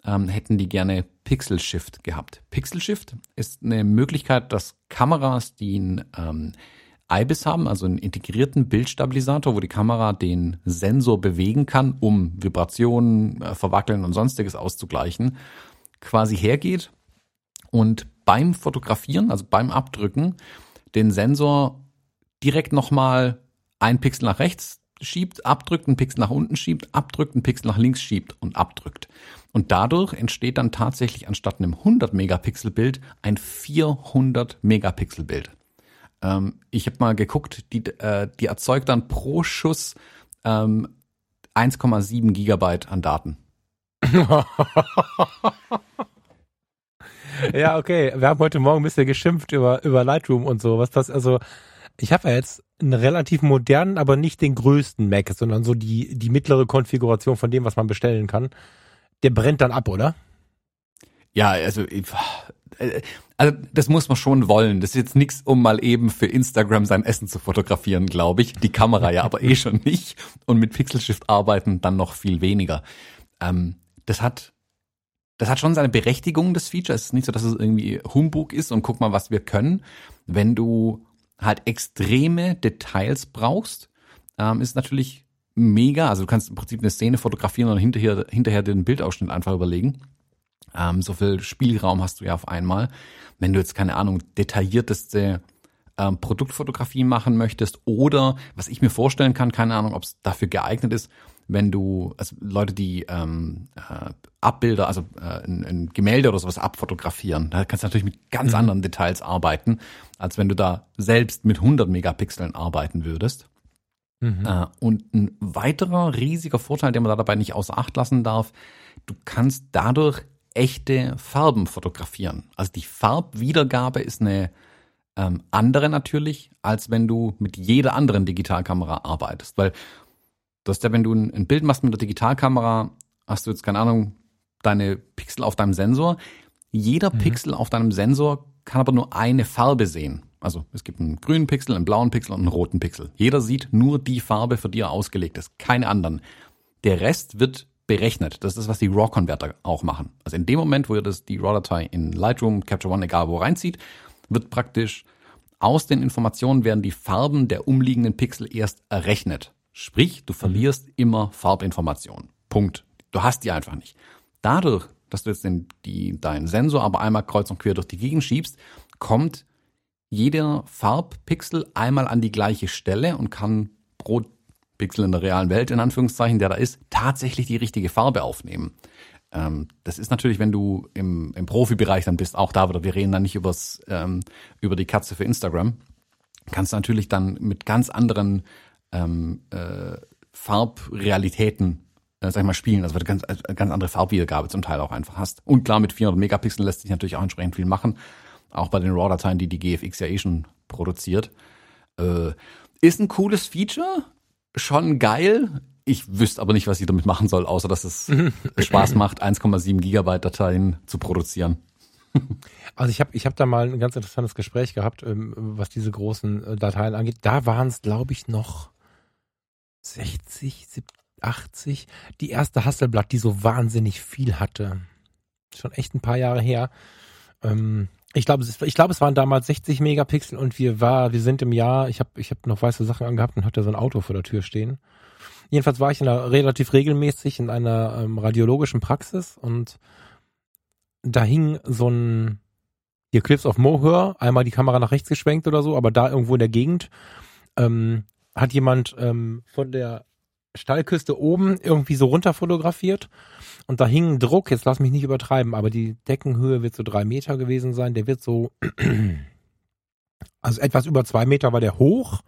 ähm, hätten die gerne Pixel Shift gehabt. Pixel Shift ist eine Möglichkeit, dass Kameras, die ein ähm, IBIS haben, also einen integrierten Bildstabilisator, wo die Kamera den Sensor bewegen kann, um Vibrationen, äh, Verwackeln und sonstiges auszugleichen, quasi hergeht und beim Fotografieren, also beim Abdrücken, den Sensor direkt nochmal ein Pixel nach rechts schiebt, abdrückt, einen Pixel nach unten schiebt, abdrückt, einen Pixel nach links schiebt und abdrückt. Und dadurch entsteht dann tatsächlich anstatt einem 100 Megapixel Bild ein 400 Megapixel Bild. Ähm, ich habe mal geguckt, die, äh, die erzeugt dann pro Schuss ähm, 1,7 Gigabyte an Daten. ja, okay. Wir haben heute Morgen ein bisschen geschimpft über, über Lightroom und so. Was das, also, ich habe ja jetzt einen relativ modernen, aber nicht den größten Mac, sondern so die, die mittlere Konfiguration von dem, was man bestellen kann. Der brennt dann ab, oder? Ja, also also das muss man schon wollen. Das ist jetzt nichts, um mal eben für Instagram sein Essen zu fotografieren, glaube ich. Die Kamera ja aber eh schon nicht. Und mit Pixel Shift arbeiten dann noch viel weniger. Ähm, das hat das hat schon seine Berechtigung, das Feature. Es ist nicht so, dass es irgendwie Humbug ist und guck mal, was wir können. Wenn du halt extreme Details brauchst, ähm, ist natürlich mega. Also du kannst im Prinzip eine Szene fotografieren und hinterher, hinterher den Bildausschnitt einfach überlegen. Ähm, so viel Spielraum hast du ja auf einmal. Wenn du jetzt, keine Ahnung, detaillierteste ähm, Produktfotografie machen möchtest oder was ich mir vorstellen kann, keine Ahnung, ob es dafür geeignet ist, wenn du, also Leute, die ähm, äh, Abbilder, also äh, ein, ein Gemälde oder sowas abfotografieren, da kannst du natürlich mit ganz mhm. anderen Details arbeiten, als wenn du da selbst mit 100 Megapixeln arbeiten würdest. Mhm. Äh, und ein weiterer riesiger Vorteil, den man da dabei nicht außer Acht lassen darf, du kannst dadurch echte Farben fotografieren. Also die Farbwiedergabe ist eine ähm, andere natürlich, als wenn du mit jeder anderen Digitalkamera arbeitest. Weil du hast ja, wenn du ein, ein Bild machst mit der Digitalkamera, hast du jetzt keine Ahnung, deine Pixel auf deinem Sensor. Jeder mhm. Pixel auf deinem Sensor kann aber nur eine Farbe sehen. Also es gibt einen grünen Pixel, einen blauen Pixel und einen roten Pixel. Jeder sieht nur die Farbe, für die er ausgelegt ist, keine anderen. Der Rest wird berechnet. Das ist das, was die RAW-Converter auch machen. Also in dem Moment, wo ihr das, die RAW-Datei in Lightroom, Capture One, egal wo reinzieht, wird praktisch aus den Informationen werden die Farben der umliegenden Pixel erst errechnet. Sprich, du verlierst immer Farbinformationen. Punkt. Du hast die einfach nicht. Dadurch, dass du jetzt den, die, deinen Sensor aber einmal kreuz und quer durch die Gegend schiebst, kommt jeder Farbpixel einmal an die gleiche Stelle und kann pro Pixel in der realen Welt, in Anführungszeichen, der da ist, tatsächlich die richtige Farbe aufnehmen. Ähm, das ist natürlich, wenn du im, im Profibereich dann bist, auch da wieder, wir reden dann nicht übers, ähm, über die Katze für Instagram, kannst du natürlich dann mit ganz anderen ähm, äh, Farbrealitäten äh, sag ich mal, spielen, also weil du ganz, äh, ganz andere Farbwiedergabe zum Teil auch einfach hast. Und klar, mit 400 Megapixeln lässt sich natürlich auch entsprechend viel machen, auch bei den RAW-Dateien, die die GFX ja eh schon produziert. Äh, ist ein cooles Feature, schon geil. Ich wüsste aber nicht, was ich damit machen soll, außer dass es Spaß macht, 1,7 Gigabyte Dateien zu produzieren. Also ich habe ich hab da mal ein ganz interessantes Gespräch gehabt, ähm, was diese großen äh, Dateien angeht. Da waren es, glaube ich, noch 60, 70, 80. Die erste Hasselblatt, die so wahnsinnig viel hatte. Schon echt ein paar Jahre her. Ähm, ich glaube, ich glaube, es waren damals 60 Megapixel und wir war, wir sind im Jahr, ich habe ich hab noch weiße Sachen angehabt und hatte so ein Auto vor der Tür stehen. Jedenfalls war ich in einer, relativ regelmäßig in einer ähm, radiologischen Praxis und da hing so ein hier Clips of Moher, einmal die Kamera nach rechts geschwenkt oder so, aber da irgendwo in der Gegend ähm, hat jemand ähm, von der Stallküste oben irgendwie so runter fotografiert und da hing ein Druck, jetzt lass mich nicht übertreiben, aber die Deckenhöhe wird so drei Meter gewesen sein. Der wird so, also etwas über zwei Meter war der hoch.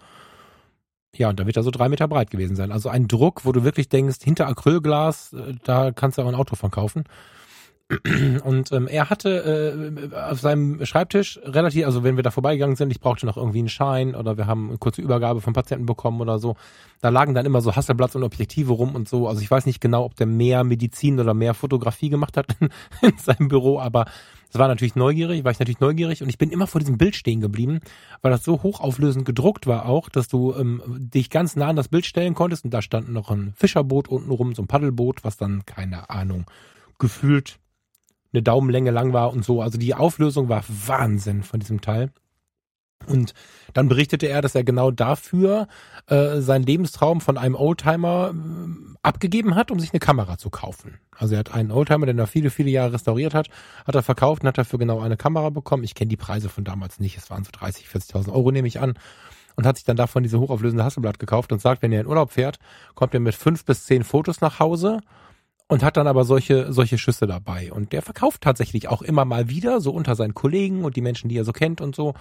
Ja, und da wird er so drei Meter breit gewesen sein. Also ein Druck, wo du wirklich denkst, hinter Acrylglas, äh, da kannst du auch ein Auto von kaufen. Und ähm, er hatte äh, auf seinem Schreibtisch relativ, also wenn wir da vorbeigegangen sind, ich brauchte noch irgendwie einen Schein oder wir haben eine kurze Übergabe vom Patienten bekommen oder so, da lagen dann immer so Hasselblatts und Objektive rum und so. Also ich weiß nicht genau, ob der mehr Medizin oder mehr Fotografie gemacht hat in, in seinem Büro, aber es war natürlich neugierig, war ich natürlich neugierig und ich bin immer vor diesem Bild stehen geblieben, weil das so hochauflösend gedruckt war auch, dass du ähm, dich ganz nah an das Bild stellen konntest und da stand noch ein Fischerboot unten rum, so ein Paddelboot, was dann, keine Ahnung, gefühlt eine Daumenlänge lang war und so. Also die Auflösung war Wahnsinn von diesem Teil. Und dann berichtete er, dass er genau dafür äh, seinen Lebenstraum von einem Oldtimer äh, abgegeben hat, um sich eine Kamera zu kaufen. Also er hat einen Oldtimer, den er viele, viele Jahre restauriert hat, hat er verkauft und hat dafür genau eine Kamera bekommen. Ich kenne die Preise von damals nicht. Es waren so 30, 40.000 Euro, nehme ich an. Und hat sich dann davon diese hochauflösende Hasselblatt gekauft und sagt, wenn er in Urlaub fährt, kommt er mit fünf bis zehn Fotos nach Hause und hat dann aber solche, solche Schüsse dabei. Und der verkauft tatsächlich auch immer mal wieder, so unter seinen Kollegen und die Menschen, die er so kennt und so,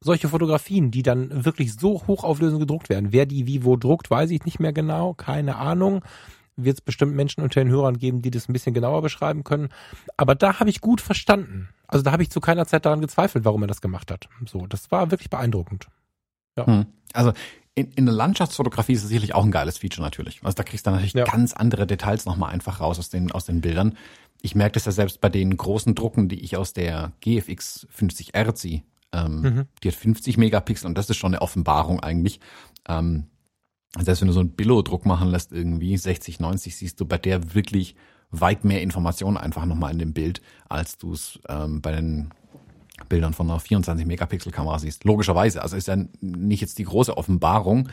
solche Fotografien, die dann wirklich so hochauflösend gedruckt werden. Wer die wie wo druckt, weiß ich nicht mehr genau, keine Ahnung. Wird es bestimmt Menschen unter den Hörern geben, die das ein bisschen genauer beschreiben können. Aber da habe ich gut verstanden. Also da habe ich zu keiner Zeit daran gezweifelt, warum er das gemacht hat. So, das war wirklich beeindruckend. Ja. Hm. Also in, in der Landschaftsfotografie ist es sicherlich auch ein geiles Feature natürlich. Also da kriegst du natürlich ja. ganz andere Details nochmal einfach raus aus den, aus den Bildern. Ich merke das ja selbst bei den großen Drucken, die ich aus der GFX 50R ziehe. Ähm, mhm. Die hat 50 Megapixel und das ist schon eine Offenbarung eigentlich. Ähm, selbst wenn du so einen Billo-Druck machen lässt, irgendwie 60, 90, siehst du bei der wirklich weit mehr Informationen einfach nochmal in dem Bild, als du es ähm, bei den Bildern von einer 24 Megapixel Kamera siehst. Logischerweise, also ist ja nicht jetzt die große Offenbarung,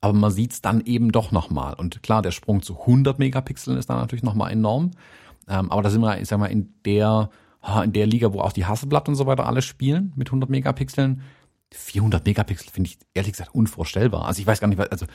aber man sieht es dann eben doch nochmal. Und klar, der Sprung zu 100 Megapixeln ist dann natürlich nochmal enorm. Ähm, aber da sind wir, ich sag mal, in der, in der Liga, wo auch die Hasselblatt und so weiter alle spielen mit 100 Megapixeln. 400 Megapixel finde ich ehrlich gesagt unvorstellbar. Also ich weiß gar nicht, also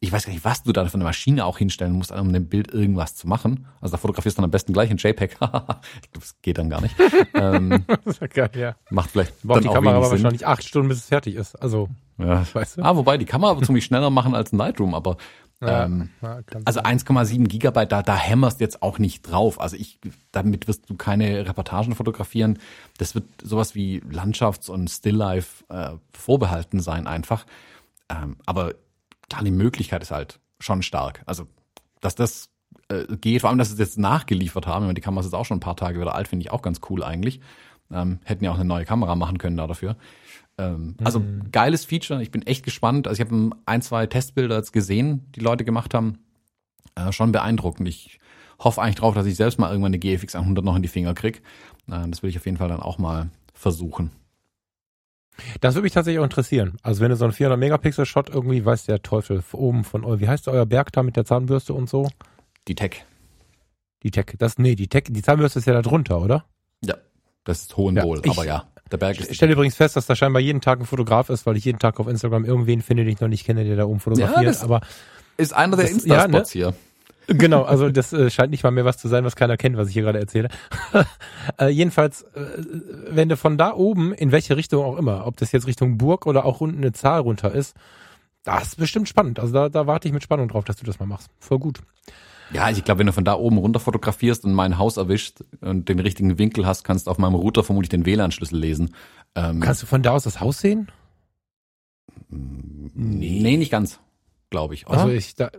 ich weiß gar nicht, was du da für eine Maschine auch hinstellen musst, um dem Bild irgendwas zu machen. Also da fotografierst du dann am besten gleich in JPEG. ich glaube, das geht dann gar nicht. ähm, das ist geil, ja. Macht vielleicht Braucht die Kamera aber wahrscheinlich acht Stunden, bis es fertig ist. Also, ja. weißt du? Ah, wobei die Kamera wird ziemlich schneller machen als ein Lightroom, aber ja, ähm, ja, also 1,7 Gigabyte, da, da hämmerst jetzt auch nicht drauf. Also ich, damit wirst du keine Reportagen fotografieren. Das wird sowas wie Landschafts- und Stilllife äh, vorbehalten sein einfach. Ähm, aber klar, die Möglichkeit ist halt schon stark. Also, dass das äh, geht. Vor allem, dass sie es jetzt nachgeliefert haben. Die Kamera ist jetzt auch schon ein paar Tage wieder alt, finde ich auch ganz cool eigentlich. Ähm, hätten ja auch eine neue Kamera machen können da dafür. Ähm, also Mhm. geiles Feature. Ich bin echt gespannt. Also ich habe ein, zwei Testbilder jetzt gesehen, die Leute gemacht haben. Äh, schon beeindruckend. Ich hoffe eigentlich drauf, dass ich selbst mal irgendwann eine GFX 100 noch in die Finger krieg. Äh, das will ich auf jeden Fall dann auch mal versuchen. Das würde mich tatsächlich auch interessieren. Also wenn du so einen 400 Megapixel Shot irgendwie, weiß der Teufel oben von wie heißt euer Berg da mit der Zahnbürste und so? Die Tech. Die Tech, das, nee, die Tech, die Zahnbürste ist ja da drunter, oder? Ja, das ist Hohenwohl. Ja, aber ja, der Berg ist Ich stelle übrigens fest, dass da scheinbar jeden Tag ein Fotograf ist, weil ich jeden Tag auf Instagram irgendwen finde, den ich noch nicht kenne, der da oben fotografiert. das- aber ist einer der Das- ja, Insta-Spots hier. Genau, also das äh, scheint nicht mal mehr was zu sein, was keiner kennt, was ich hier gerade erzähle. äh, jedenfalls, äh, wenn du von da oben, in welche Richtung auch immer, ob das jetzt Richtung Burg oder auch unten eine Zahl runter ist, das ist bestimmt spannend. Also da, da warte ich mit Spannung drauf, dass du das mal machst. Voll gut. Ja, ich glaube, wenn du von da oben runter fotografierst und mein Haus erwischt und den richtigen Winkel hast, kannst du auf meinem Router vermutlich den WLAN-Schlüssel lesen. Ähm, Kannst du von da aus das Haus sehen? nee. nee, nicht ganz, glaube ich. Also Oder? ich, da,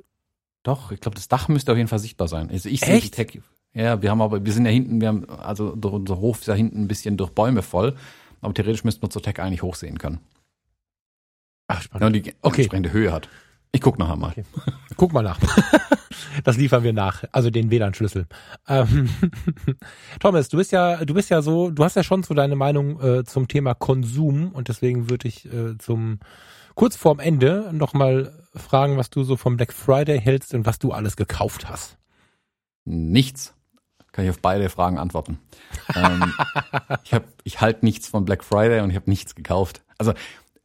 Doch, ich glaube, das Dach müsste auf jeden Fall sichtbar sein. Also ich sehe die? Tech. Ja, wir haben aber, wir sind ja hinten, wir haben, also unser Hof ist ja hinten ein bisschen durch Bäume voll. Aber theoretisch müssten wir zur Tech eigentlich hochsehen können. ach, Ja, spannend. und die Okay. entsprechende Höhe hat. Ich guck nachher mal. Okay. Guck mal nach. Das liefern wir nach, also den WLAN-Schlüssel. Ähm, Thomas, du bist ja, du bist ja so, du hast ja schon so deine Meinung äh, zum Thema Konsum und deswegen würde ich äh, zum kurz vorm Ende nochmal fragen, was du so vom Black Friday hältst und was du alles gekauft hast. Nichts. Kann ich auf beide Fragen antworten. ähm, ich hab, ich halte nichts von Black Friday und ich habe nichts gekauft. Also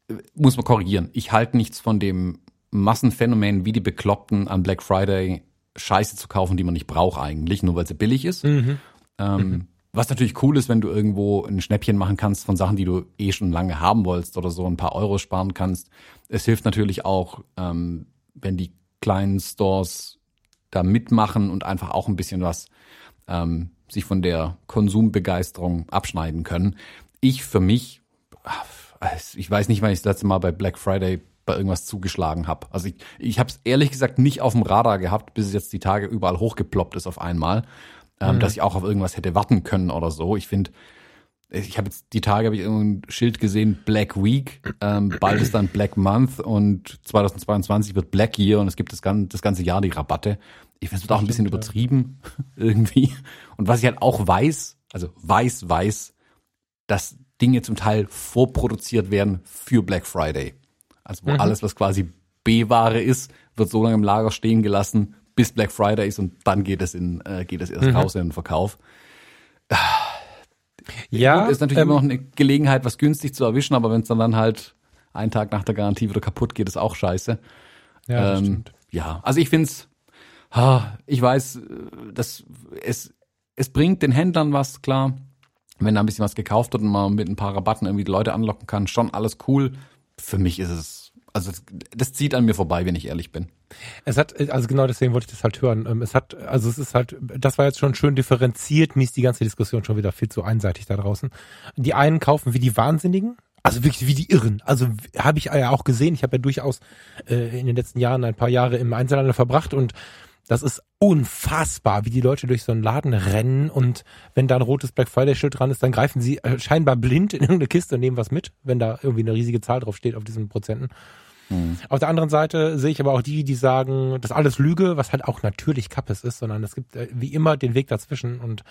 äh, muss man korrigieren. Ich halte nichts von dem Massenphänomen, wie die Bekloppten an Black Friday Scheiße zu kaufen, die man nicht braucht eigentlich, nur weil sie billig ist. Ähm, Was natürlich cool ist, wenn du irgendwo ein Schnäppchen machen kannst von Sachen, die du eh schon lange haben wolltest oder so ein paar Euro sparen kannst. Es hilft natürlich auch, ähm, wenn die kleinen Stores da mitmachen und einfach auch ein bisschen was ähm, sich von der Konsumbegeisterung abschneiden können. Ich für mich, ich weiß nicht, wann ich das letzte Mal bei Black Friday bei irgendwas zugeschlagen habe. Also ich, ich habe es ehrlich gesagt nicht auf dem Radar gehabt, bis es jetzt die Tage überall hochgeploppt ist auf einmal, ähm, dass ich auch auf irgendwas hätte warten können oder so. Ich finde, ich habe jetzt die Tage habe ich irgendein Schild gesehen, Black Week, ähm, bald ist dann Black Month und 2022 wird Black Year und es gibt das ganze, das ganze Jahr die Rabatte. Ich finde es wird auch ein bisschen Stimmt, ja. übertrieben irgendwie. Und was ich halt auch weiß, also weiß, weiß, dass Dinge zum Teil vorproduziert werden für Black Friday. Also wo Mhm. alles, was quasi B-Ware ist, wird so lange im Lager stehen gelassen, bis Black Friday ist und dann geht es in, äh, geht es erst Mhm. raus in den Verkauf. Ja, Gut, ist natürlich ähm, immer noch eine Gelegenheit, was günstig zu erwischen, aber wenn es dann, dann halt einen Tag nach der Garantie wieder kaputt geht, ist auch scheiße. ja, ähm, ja, also ich find's, ha, ich weiß, äh, dass es, es bringt den Händlern was, klar. Wenn da ein bisschen was gekauft wird und man mit ein paar Rabatten irgendwie die Leute anlocken kann, schon alles cool. Für mich ist es, also das, das zieht an mir vorbei, wenn ich ehrlich bin. Es hat, also genau deswegen wollte ich das halt hören. Ähm, Es hat, also es ist halt, das war jetzt schon schön differenziert, mir ist die ganze Diskussion schon wieder viel zu einseitig da draußen. Die einen kaufen wie die Wahnsinnigen, also wirklich wie die Irren. Also habe ich ja auch gesehen, ich habe ja durchaus äh, in den letzten Jahren ein paar Jahre im Einzelhandel verbracht und das ist unfassbar, wie die Leute durch so einen Laden rennen und wenn da ein rotes Black Friday Schild dran ist, dann greifen sie äh, scheinbar blind in irgendeine Kiste und nehmen was mit, wenn da irgendwie eine riesige Zahl drauf steht auf diesen Prozenten. Auf der anderen Seite sehe ich aber auch die, die sagen, das ist alles Lüge, was halt auch natürlich Kappes ist, sondern es gibt äh, wie immer den Weg dazwischen. Und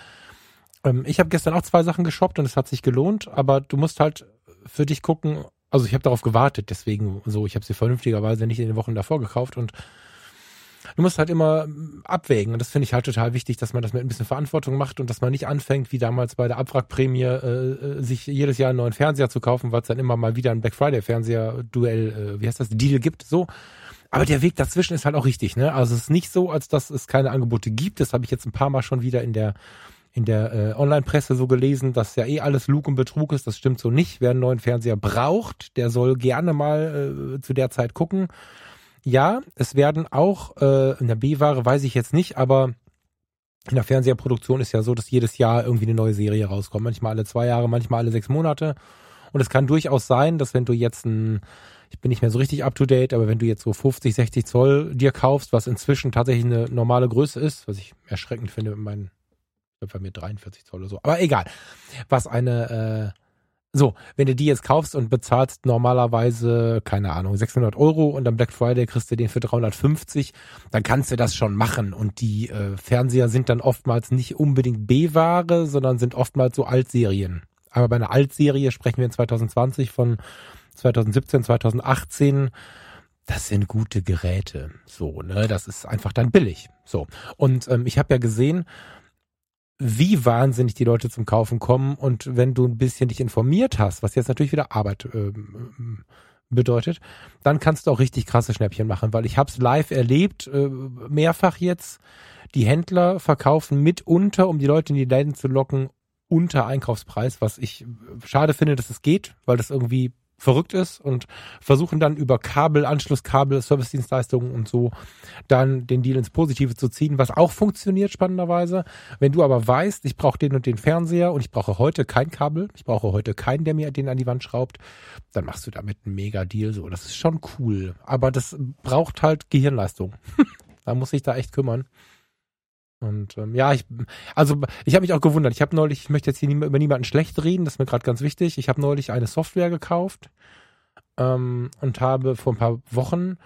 ähm, ich habe gestern auch zwei Sachen geshoppt und es hat sich gelohnt, aber du musst halt für dich gucken, also ich habe darauf gewartet, deswegen so, ich habe sie vernünftigerweise nicht in den Wochen davor gekauft und du musst halt immer mm, abwägen und das finde ich halt total wichtig, dass man das mit ein bisschen Verantwortung macht und dass man nicht anfängt, wie damals bei der Abwrackprämie, äh, äh, sich jedes Jahr einen neuen Fernseher zu kaufen, weil es dann immer mal wieder ein Black Friday Fernseher Duell, äh, wie heißt das, Deal gibt, so. Aber der Weg dazwischen ist halt auch richtig, ne? Also es ist nicht so, als dass es keine Angebote gibt. Das habe ich jetzt ein paar Mal schon wieder in der in der äh, Online-Presse so gelesen, dass ja eh alles Lug und Betrug ist. Das stimmt so nicht. Wer einen neuen Fernseher braucht, der soll gerne mal äh, zu der Zeit gucken. Ja, es werden auch äh, in der B-Ware, weiß ich jetzt nicht, aber in der Fernseherproduktion ist ja so, dass jedes Jahr irgendwie eine neue Serie rauskommt. Manchmal alle zwei Jahre, manchmal alle sechs Monate. Und es kann durchaus sein, dass wenn du jetzt ein, ich bin nicht mehr so richtig up to date, aber wenn du jetzt so 50, 60 Zoll dir kaufst, was inzwischen tatsächlich eine normale Größe ist, was ich erschreckend finde, mein, bei mir 43 Zoll oder so, aber egal, was eine, äh, so, wenn du die jetzt kaufst und bezahlst normalerweise, keine Ahnung, 600 Euro und am Black Friday kriegst du den für 350, dann kannst du das schon machen. Und die äh, Fernseher sind dann oftmals nicht unbedingt B-Ware, sondern sind oftmals so Altserien. Aber bei einer Altserie sprechen wir in 2020 von 2017, 2018. Das sind gute Geräte. So, ne? Das ist einfach dann billig. So. Und ähm, ich habe ja gesehen, wie wahnsinnig die Leute zum Kaufen kommen und wenn du ein bisschen dich informiert hast, was jetzt natürlich wieder Arbeit äh, bedeutet, dann kannst du auch richtig krasse Schnäppchen machen, weil ich habe es live erlebt, äh, mehrfach jetzt. Die Händler verkaufen mitunter, um die Leute in die Läden zu locken, unter Einkaufspreis, was ich schade finde, dass es geht, weil das irgendwie verrückt ist und versuchen dann über Kabel, Anschlusskabel, Servicedienstleistungen und so dann den Deal ins Positive zu ziehen, was auch funktioniert spannenderweise. Wenn du aber weißt, ich brauche den und den Fernseher und ich brauche heute kein Kabel, ich brauche heute keinen, der mir den an die Wand schraubt, dann machst du damit einen mega Deal so. Das ist schon cool, aber das braucht halt Gehirnleistung. da muss ich da echt kümmern. Und ähm, ja, ich, also ich habe mich auch gewundert. Ich habe neulich, ich möchte jetzt hier nie, über niemanden schlecht reden, das ist mir gerade ganz wichtig. Ich habe neulich eine Software gekauft ähm, und habe vor ein paar Wochen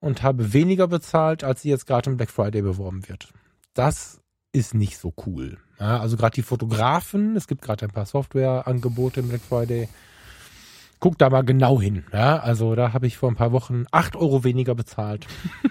und habe weniger bezahlt, als sie jetzt gerade im Black Friday beworben wird. Das ist nicht so cool. Ja, also gerade die Fotografen, es gibt gerade ein paar Softwareangebote im Black Friday. Guck da mal genau hin. Ja, also da habe ich vor ein paar Wochen acht Euro weniger bezahlt.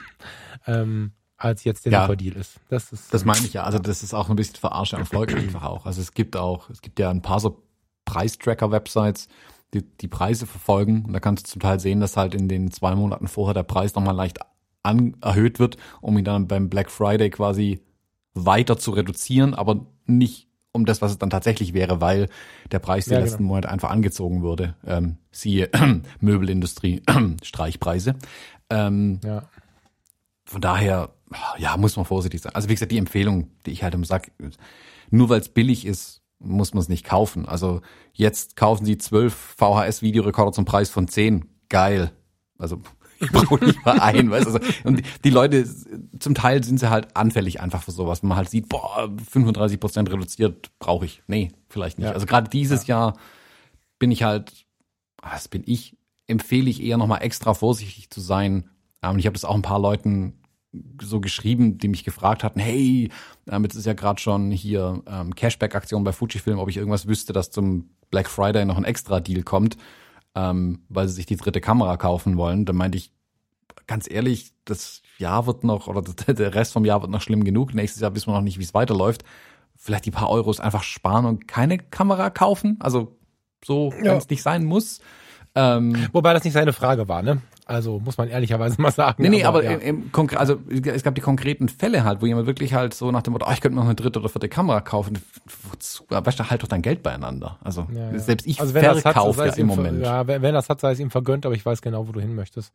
ähm, als jetzt der ja, Super-Deal ist. Das ist. Das meine ich ja. Also das ist auch ein bisschen Verarsche am Volk einfach auch. Also es gibt auch, es gibt ja ein paar so Preistracker-Websites, die die Preise verfolgen. Und da kannst du zum Teil sehen, dass halt in den zwei Monaten vorher der Preis nochmal leicht an, erhöht wird, um ihn dann beim Black Friday quasi weiter zu reduzieren, aber nicht um das, was es dann tatsächlich wäre, weil der Preis ja, die letzten genau. Monate einfach angezogen wurde. Ähm, siehe Möbelindustrie, Streichpreise. Ähm, ja. Von daher ja, muss man vorsichtig sein. Also wie gesagt, die Empfehlung, die ich halt immer sage, nur weil es billig ist, muss man es nicht kaufen. Also jetzt kaufen Sie zwölf VHS-Videorekorder zum Preis von zehn. Geil. Also ich brauche nicht mal ein, weißt du. Also, und die Leute, zum Teil sind sie halt anfällig einfach für sowas. Wenn man halt sieht, boah, 35 Prozent reduziert, brauche ich. Nee, vielleicht nicht. Ja. Also gerade dieses ja. Jahr bin ich halt, was bin ich, empfehle ich eher nochmal extra vorsichtig zu sein. Und ich habe das auch ein paar Leuten so geschrieben, die mich gefragt hatten, hey, ähm, jetzt ist ja gerade schon hier ähm, Cashback-Aktion bei Fujifilm, ob ich irgendwas wüsste, dass zum Black Friday noch ein Extra-Deal kommt, ähm, weil sie sich die dritte Kamera kaufen wollen. Da meinte ich, ganz ehrlich, das Jahr wird noch, oder der Rest vom Jahr wird noch schlimm genug. Nächstes Jahr wissen wir noch nicht, wie es weiterläuft. Vielleicht die paar Euros einfach sparen und keine Kamera kaufen. Also so, wenn es nicht sein muss. Ähm, Wobei das nicht seine Frage war, ne? Also muss man ehrlicherweise mal sagen. Nee, nee, aber, aber ja. im, im also es gab die konkreten Fälle halt, wo jemand wirklich halt so nach dem Motto, oh, ich könnte mir noch eine dritte oder vierte Kamera kaufen. Wozu? Weißt du, halt doch dein Geld beieinander. Also ja, ja. selbst ich also verkaufe ja im Moment. Ja, wenn, wenn das hat, sei es ihm vergönnt, aber ich weiß genau, wo du hin möchtest.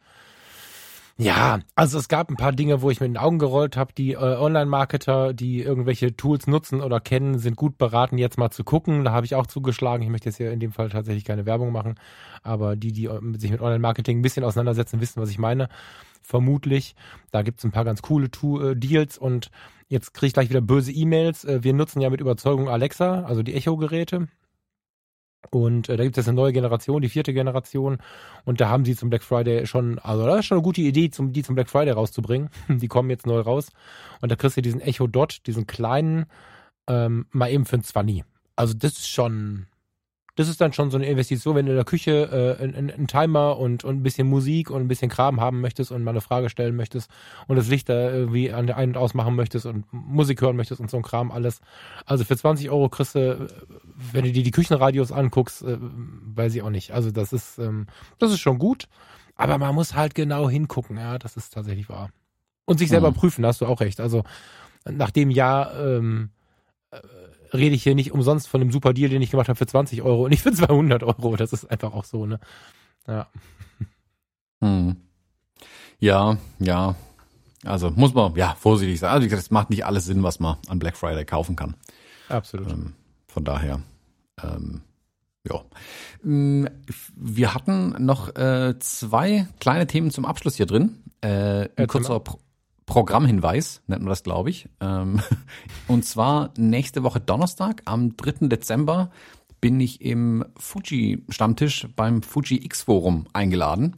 Ja, also es gab ein paar Dinge, wo ich mit den Augen gerollt habe. Die äh, Online-Marketer, die irgendwelche Tools nutzen oder kennen, sind gut beraten, jetzt mal zu gucken. Da habe ich auch zugeschlagen. Ich möchte jetzt hier in dem Fall tatsächlich keine Werbung machen, aber die, die äh, sich mit Online-Marketing ein bisschen auseinandersetzen, wissen, was ich meine. Vermutlich. Da gibt's ein paar ganz coole to äh, Deals und jetzt kriege ich gleich wieder böse E-Mails. Äh, wir nutzen ja mit Überzeugung Alexa, also die Echo-Geräte. Und äh, da gibt es jetzt eine neue Generation, die vierte Generation. Und da haben sie zum Black Friday schon, also das ist schon eine gute Idee, zum, die zum Black Friday rauszubringen. die kommen jetzt neu raus. Und da kriegst du diesen Echo Dot, diesen kleinen, ähm, mal eben für ein 20. Also das ist schon, das ist dann schon so eine Investition, wenn du in der Küche äh, einen, einen Timer und, und ein bisschen Musik und ein bisschen Kram haben möchtest und mal eine Frage stellen möchtest und das Licht da irgendwie an der ein- und ausmachen möchtest und Musik hören möchtest und so ein Kram alles. Also für 20 Euro kriegst du, wenn du dir die Küchenradios anguckst, äh, weiß ich auch nicht. Also das ist, ähm, das ist schon gut, aber man muss halt genau hingucken, ja, das ist tatsächlich wahr. Und sich selber mhm. prüfen, hast du auch recht. Also nach dem Jahr ähm, äh, rede ich hier nicht umsonst von dem super Deal, den ich gemacht habe für 20 Euro und nicht für 200 Euro. Das ist einfach auch so, ne? Ja. Hm. Ja, ja. Also muss man, ja, vorsichtig sein. Also wie gesagt, es macht nicht alles Sinn, was man an Black Friday kaufen kann. Absolut. Ähm, von daher, ähm, Ja. Mm, Wir hatten noch äh, zwei kleine Themen zum Abschluss hier drin. Äh, ein kurzer Pro Programmhinweis, nennt man das, glaube ich. Ähm, und zwar nächste Woche Donnerstag, am 3. Dezember, bin ich im Fuji-Stammtisch beim Fuji X-Forum eingeladen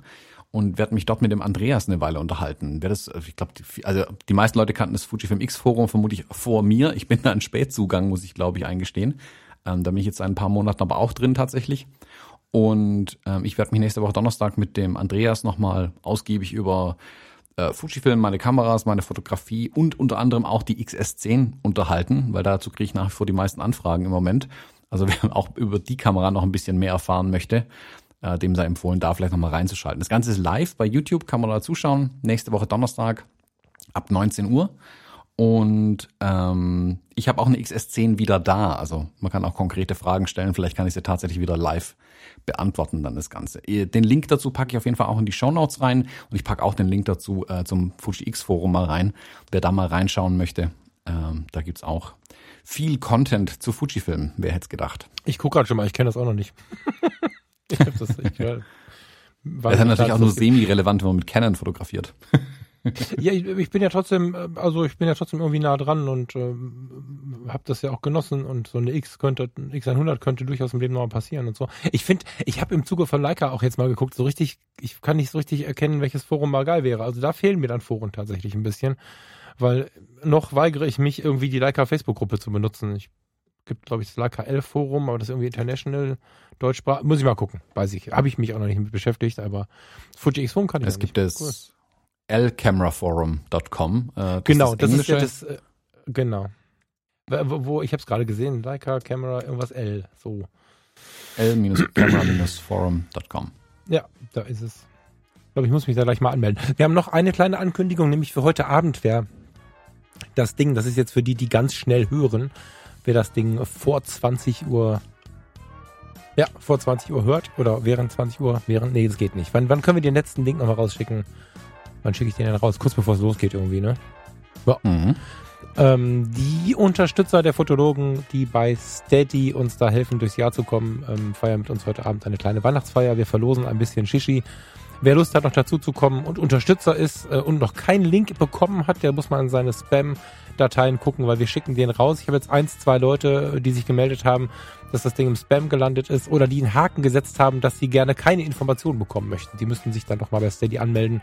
und werde mich dort mit dem Andreas eine Weile unterhalten. Wer das, ich glaube, also die meisten Leute kannten das Fujifilm X-Forum vermutlich vor mir. Ich bin da ein Spätzugang, muss ich, glaube ich, eingestehen. Ähm, da bin ich jetzt ein paar Monaten aber auch drin tatsächlich. Und ähm, ich werde mich nächste Woche Donnerstag mit dem Andreas nochmal ausgiebig über äh, Fujifilm, meine Kameras, meine Fotografie und unter anderem auch die XS10 unterhalten, weil dazu kriege ich nach wie vor die meisten Anfragen im Moment. Also wer auch über die Kamera noch ein bisschen mehr erfahren möchte, äh, dem sei empfohlen, da vielleicht nochmal reinzuschalten. Das Ganze ist live bei YouTube, kann man da zuschauen. Nächste Woche Donnerstag ab 19 Uhr. Und ähm, ich habe auch eine XS10 wieder da. Also man kann auch konkrete Fragen stellen. Vielleicht kann ich sie tatsächlich wieder live beantworten dann das Ganze. Den Link dazu packe ich auf jeden Fall auch in die Show Notes rein. Und ich packe auch den Link dazu äh, zum Fuji X Forum mal rein. Wer da mal reinschauen möchte, ähm, da gibt's auch viel Content zu Fujifilm. Wer hätte es gedacht? Ich gucke gerade schon mal, ich kenne das auch noch nicht. ich hab das, ich, äh, Das ist natürlich auch nur semi-relevant, wenn man mit Canon fotografiert. ja, ich, ich bin ja trotzdem, äh, also ich bin ja trotzdem irgendwie nah dran und ähm, habe das ja auch genossen und so eine X könnte, ein X100 könnte durchaus im Leben noch mal passieren und so. Ich finde, ich habe im Zuge von Leica auch jetzt mal geguckt, so richtig, ich kann nicht so richtig erkennen, welches Forum mal geil wäre. Also da fehlen mir dann Foren tatsächlich ein bisschen, weil noch weigere ich mich irgendwie die Leica Facebook-Gruppe zu benutzen. Ich gibt, glaube ich, das Leica 11 Forum, aber das ist irgendwie international Deutschsprach. Muss ich mal gucken, weiß ich. Habe ich mich auch noch nicht mit beschäftigt, aber Fuji X Forum kann ich Es gibt nicht. das lcameraforum.com. Äh, das Genau, das, ist ja englische. das, äh, genau. Wo, wo ich habe es gerade gesehen, Leica Camera irgendwas L, so. l-camera-forum.com. Ja, da ist es. Ich glaube, ich muss mich da gleich mal anmelden. Wir haben noch eine kleine Ankündigung, nämlich für heute Abend wäre das Ding, das ist jetzt für die, die ganz schnell hören, wer das Ding vor 20 Uhr, ja, vor 20 Uhr hört oder während 20 Uhr, während, nee, das geht nicht. Wann, wann können wir den letzten Link nochmal rausschicken? Wann schicke ich den denn raus? Kurz bevor es losgeht irgendwie, ne? Mhm. Ähm, die Unterstützer der Fotologen, die bei Steady uns da helfen, durchs Jahr zu kommen, ähm, feiern mit uns heute Abend eine kleine Weihnachtsfeier. Wir verlosen ein bisschen Shishi. Wer Lust hat, noch dazu zu kommen und Unterstützer ist äh, und noch keinen Link bekommen hat, der muss mal in seine Spam-Dateien gucken, weil wir schicken den raus. Ich habe jetzt eins, zwei Leute, die sich gemeldet haben, dass das Ding im Spam gelandet ist oder die einen Haken gesetzt haben, dass sie gerne keine Informationen bekommen möchten. Die müssten sich dann doch mal bei Steady anmelden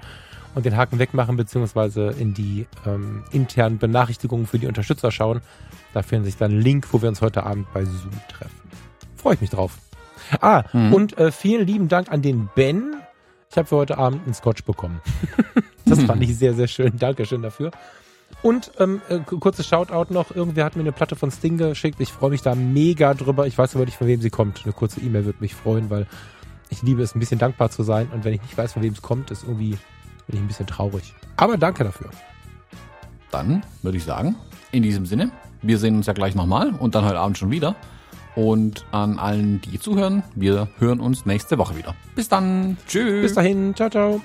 und den Haken wegmachen, beziehungsweise in die ähm, internen Benachrichtigungen für die Unterstützer schauen. Da finden sich dann ein Link, wo wir uns heute Abend bei Zoom treffen. Freue ich mich drauf. Ah, Mhm. und äh, vielen lieben Dank an den Ben. Ich habe für heute Abend einen Scotch bekommen. das fand ich sehr, sehr schön. Dankeschön dafür. Und ähm, äh, kurzes Shoutout noch. Irgendwer hat mir eine Platte von Sting geschickt. Ich freue mich da mega drüber. Ich weiß aber nicht, von wem sie kommt. Eine kurze E-Mail würde mich freuen, weil ich liebe es, ein bisschen dankbar zu sein. Und wenn ich nicht weiß, von wem es kommt, ist irgendwie bin ich ein bisschen traurig. Aber danke dafür. Dann würde ich sagen, in diesem Sinne, wir sehen uns ja gleich nochmal und dann heute Abend schon wieder. Und an allen, die zuhören, wir hören uns nächste Woche wieder. Bis dann. Tschüss. Bis dahin. Ciao, ciao.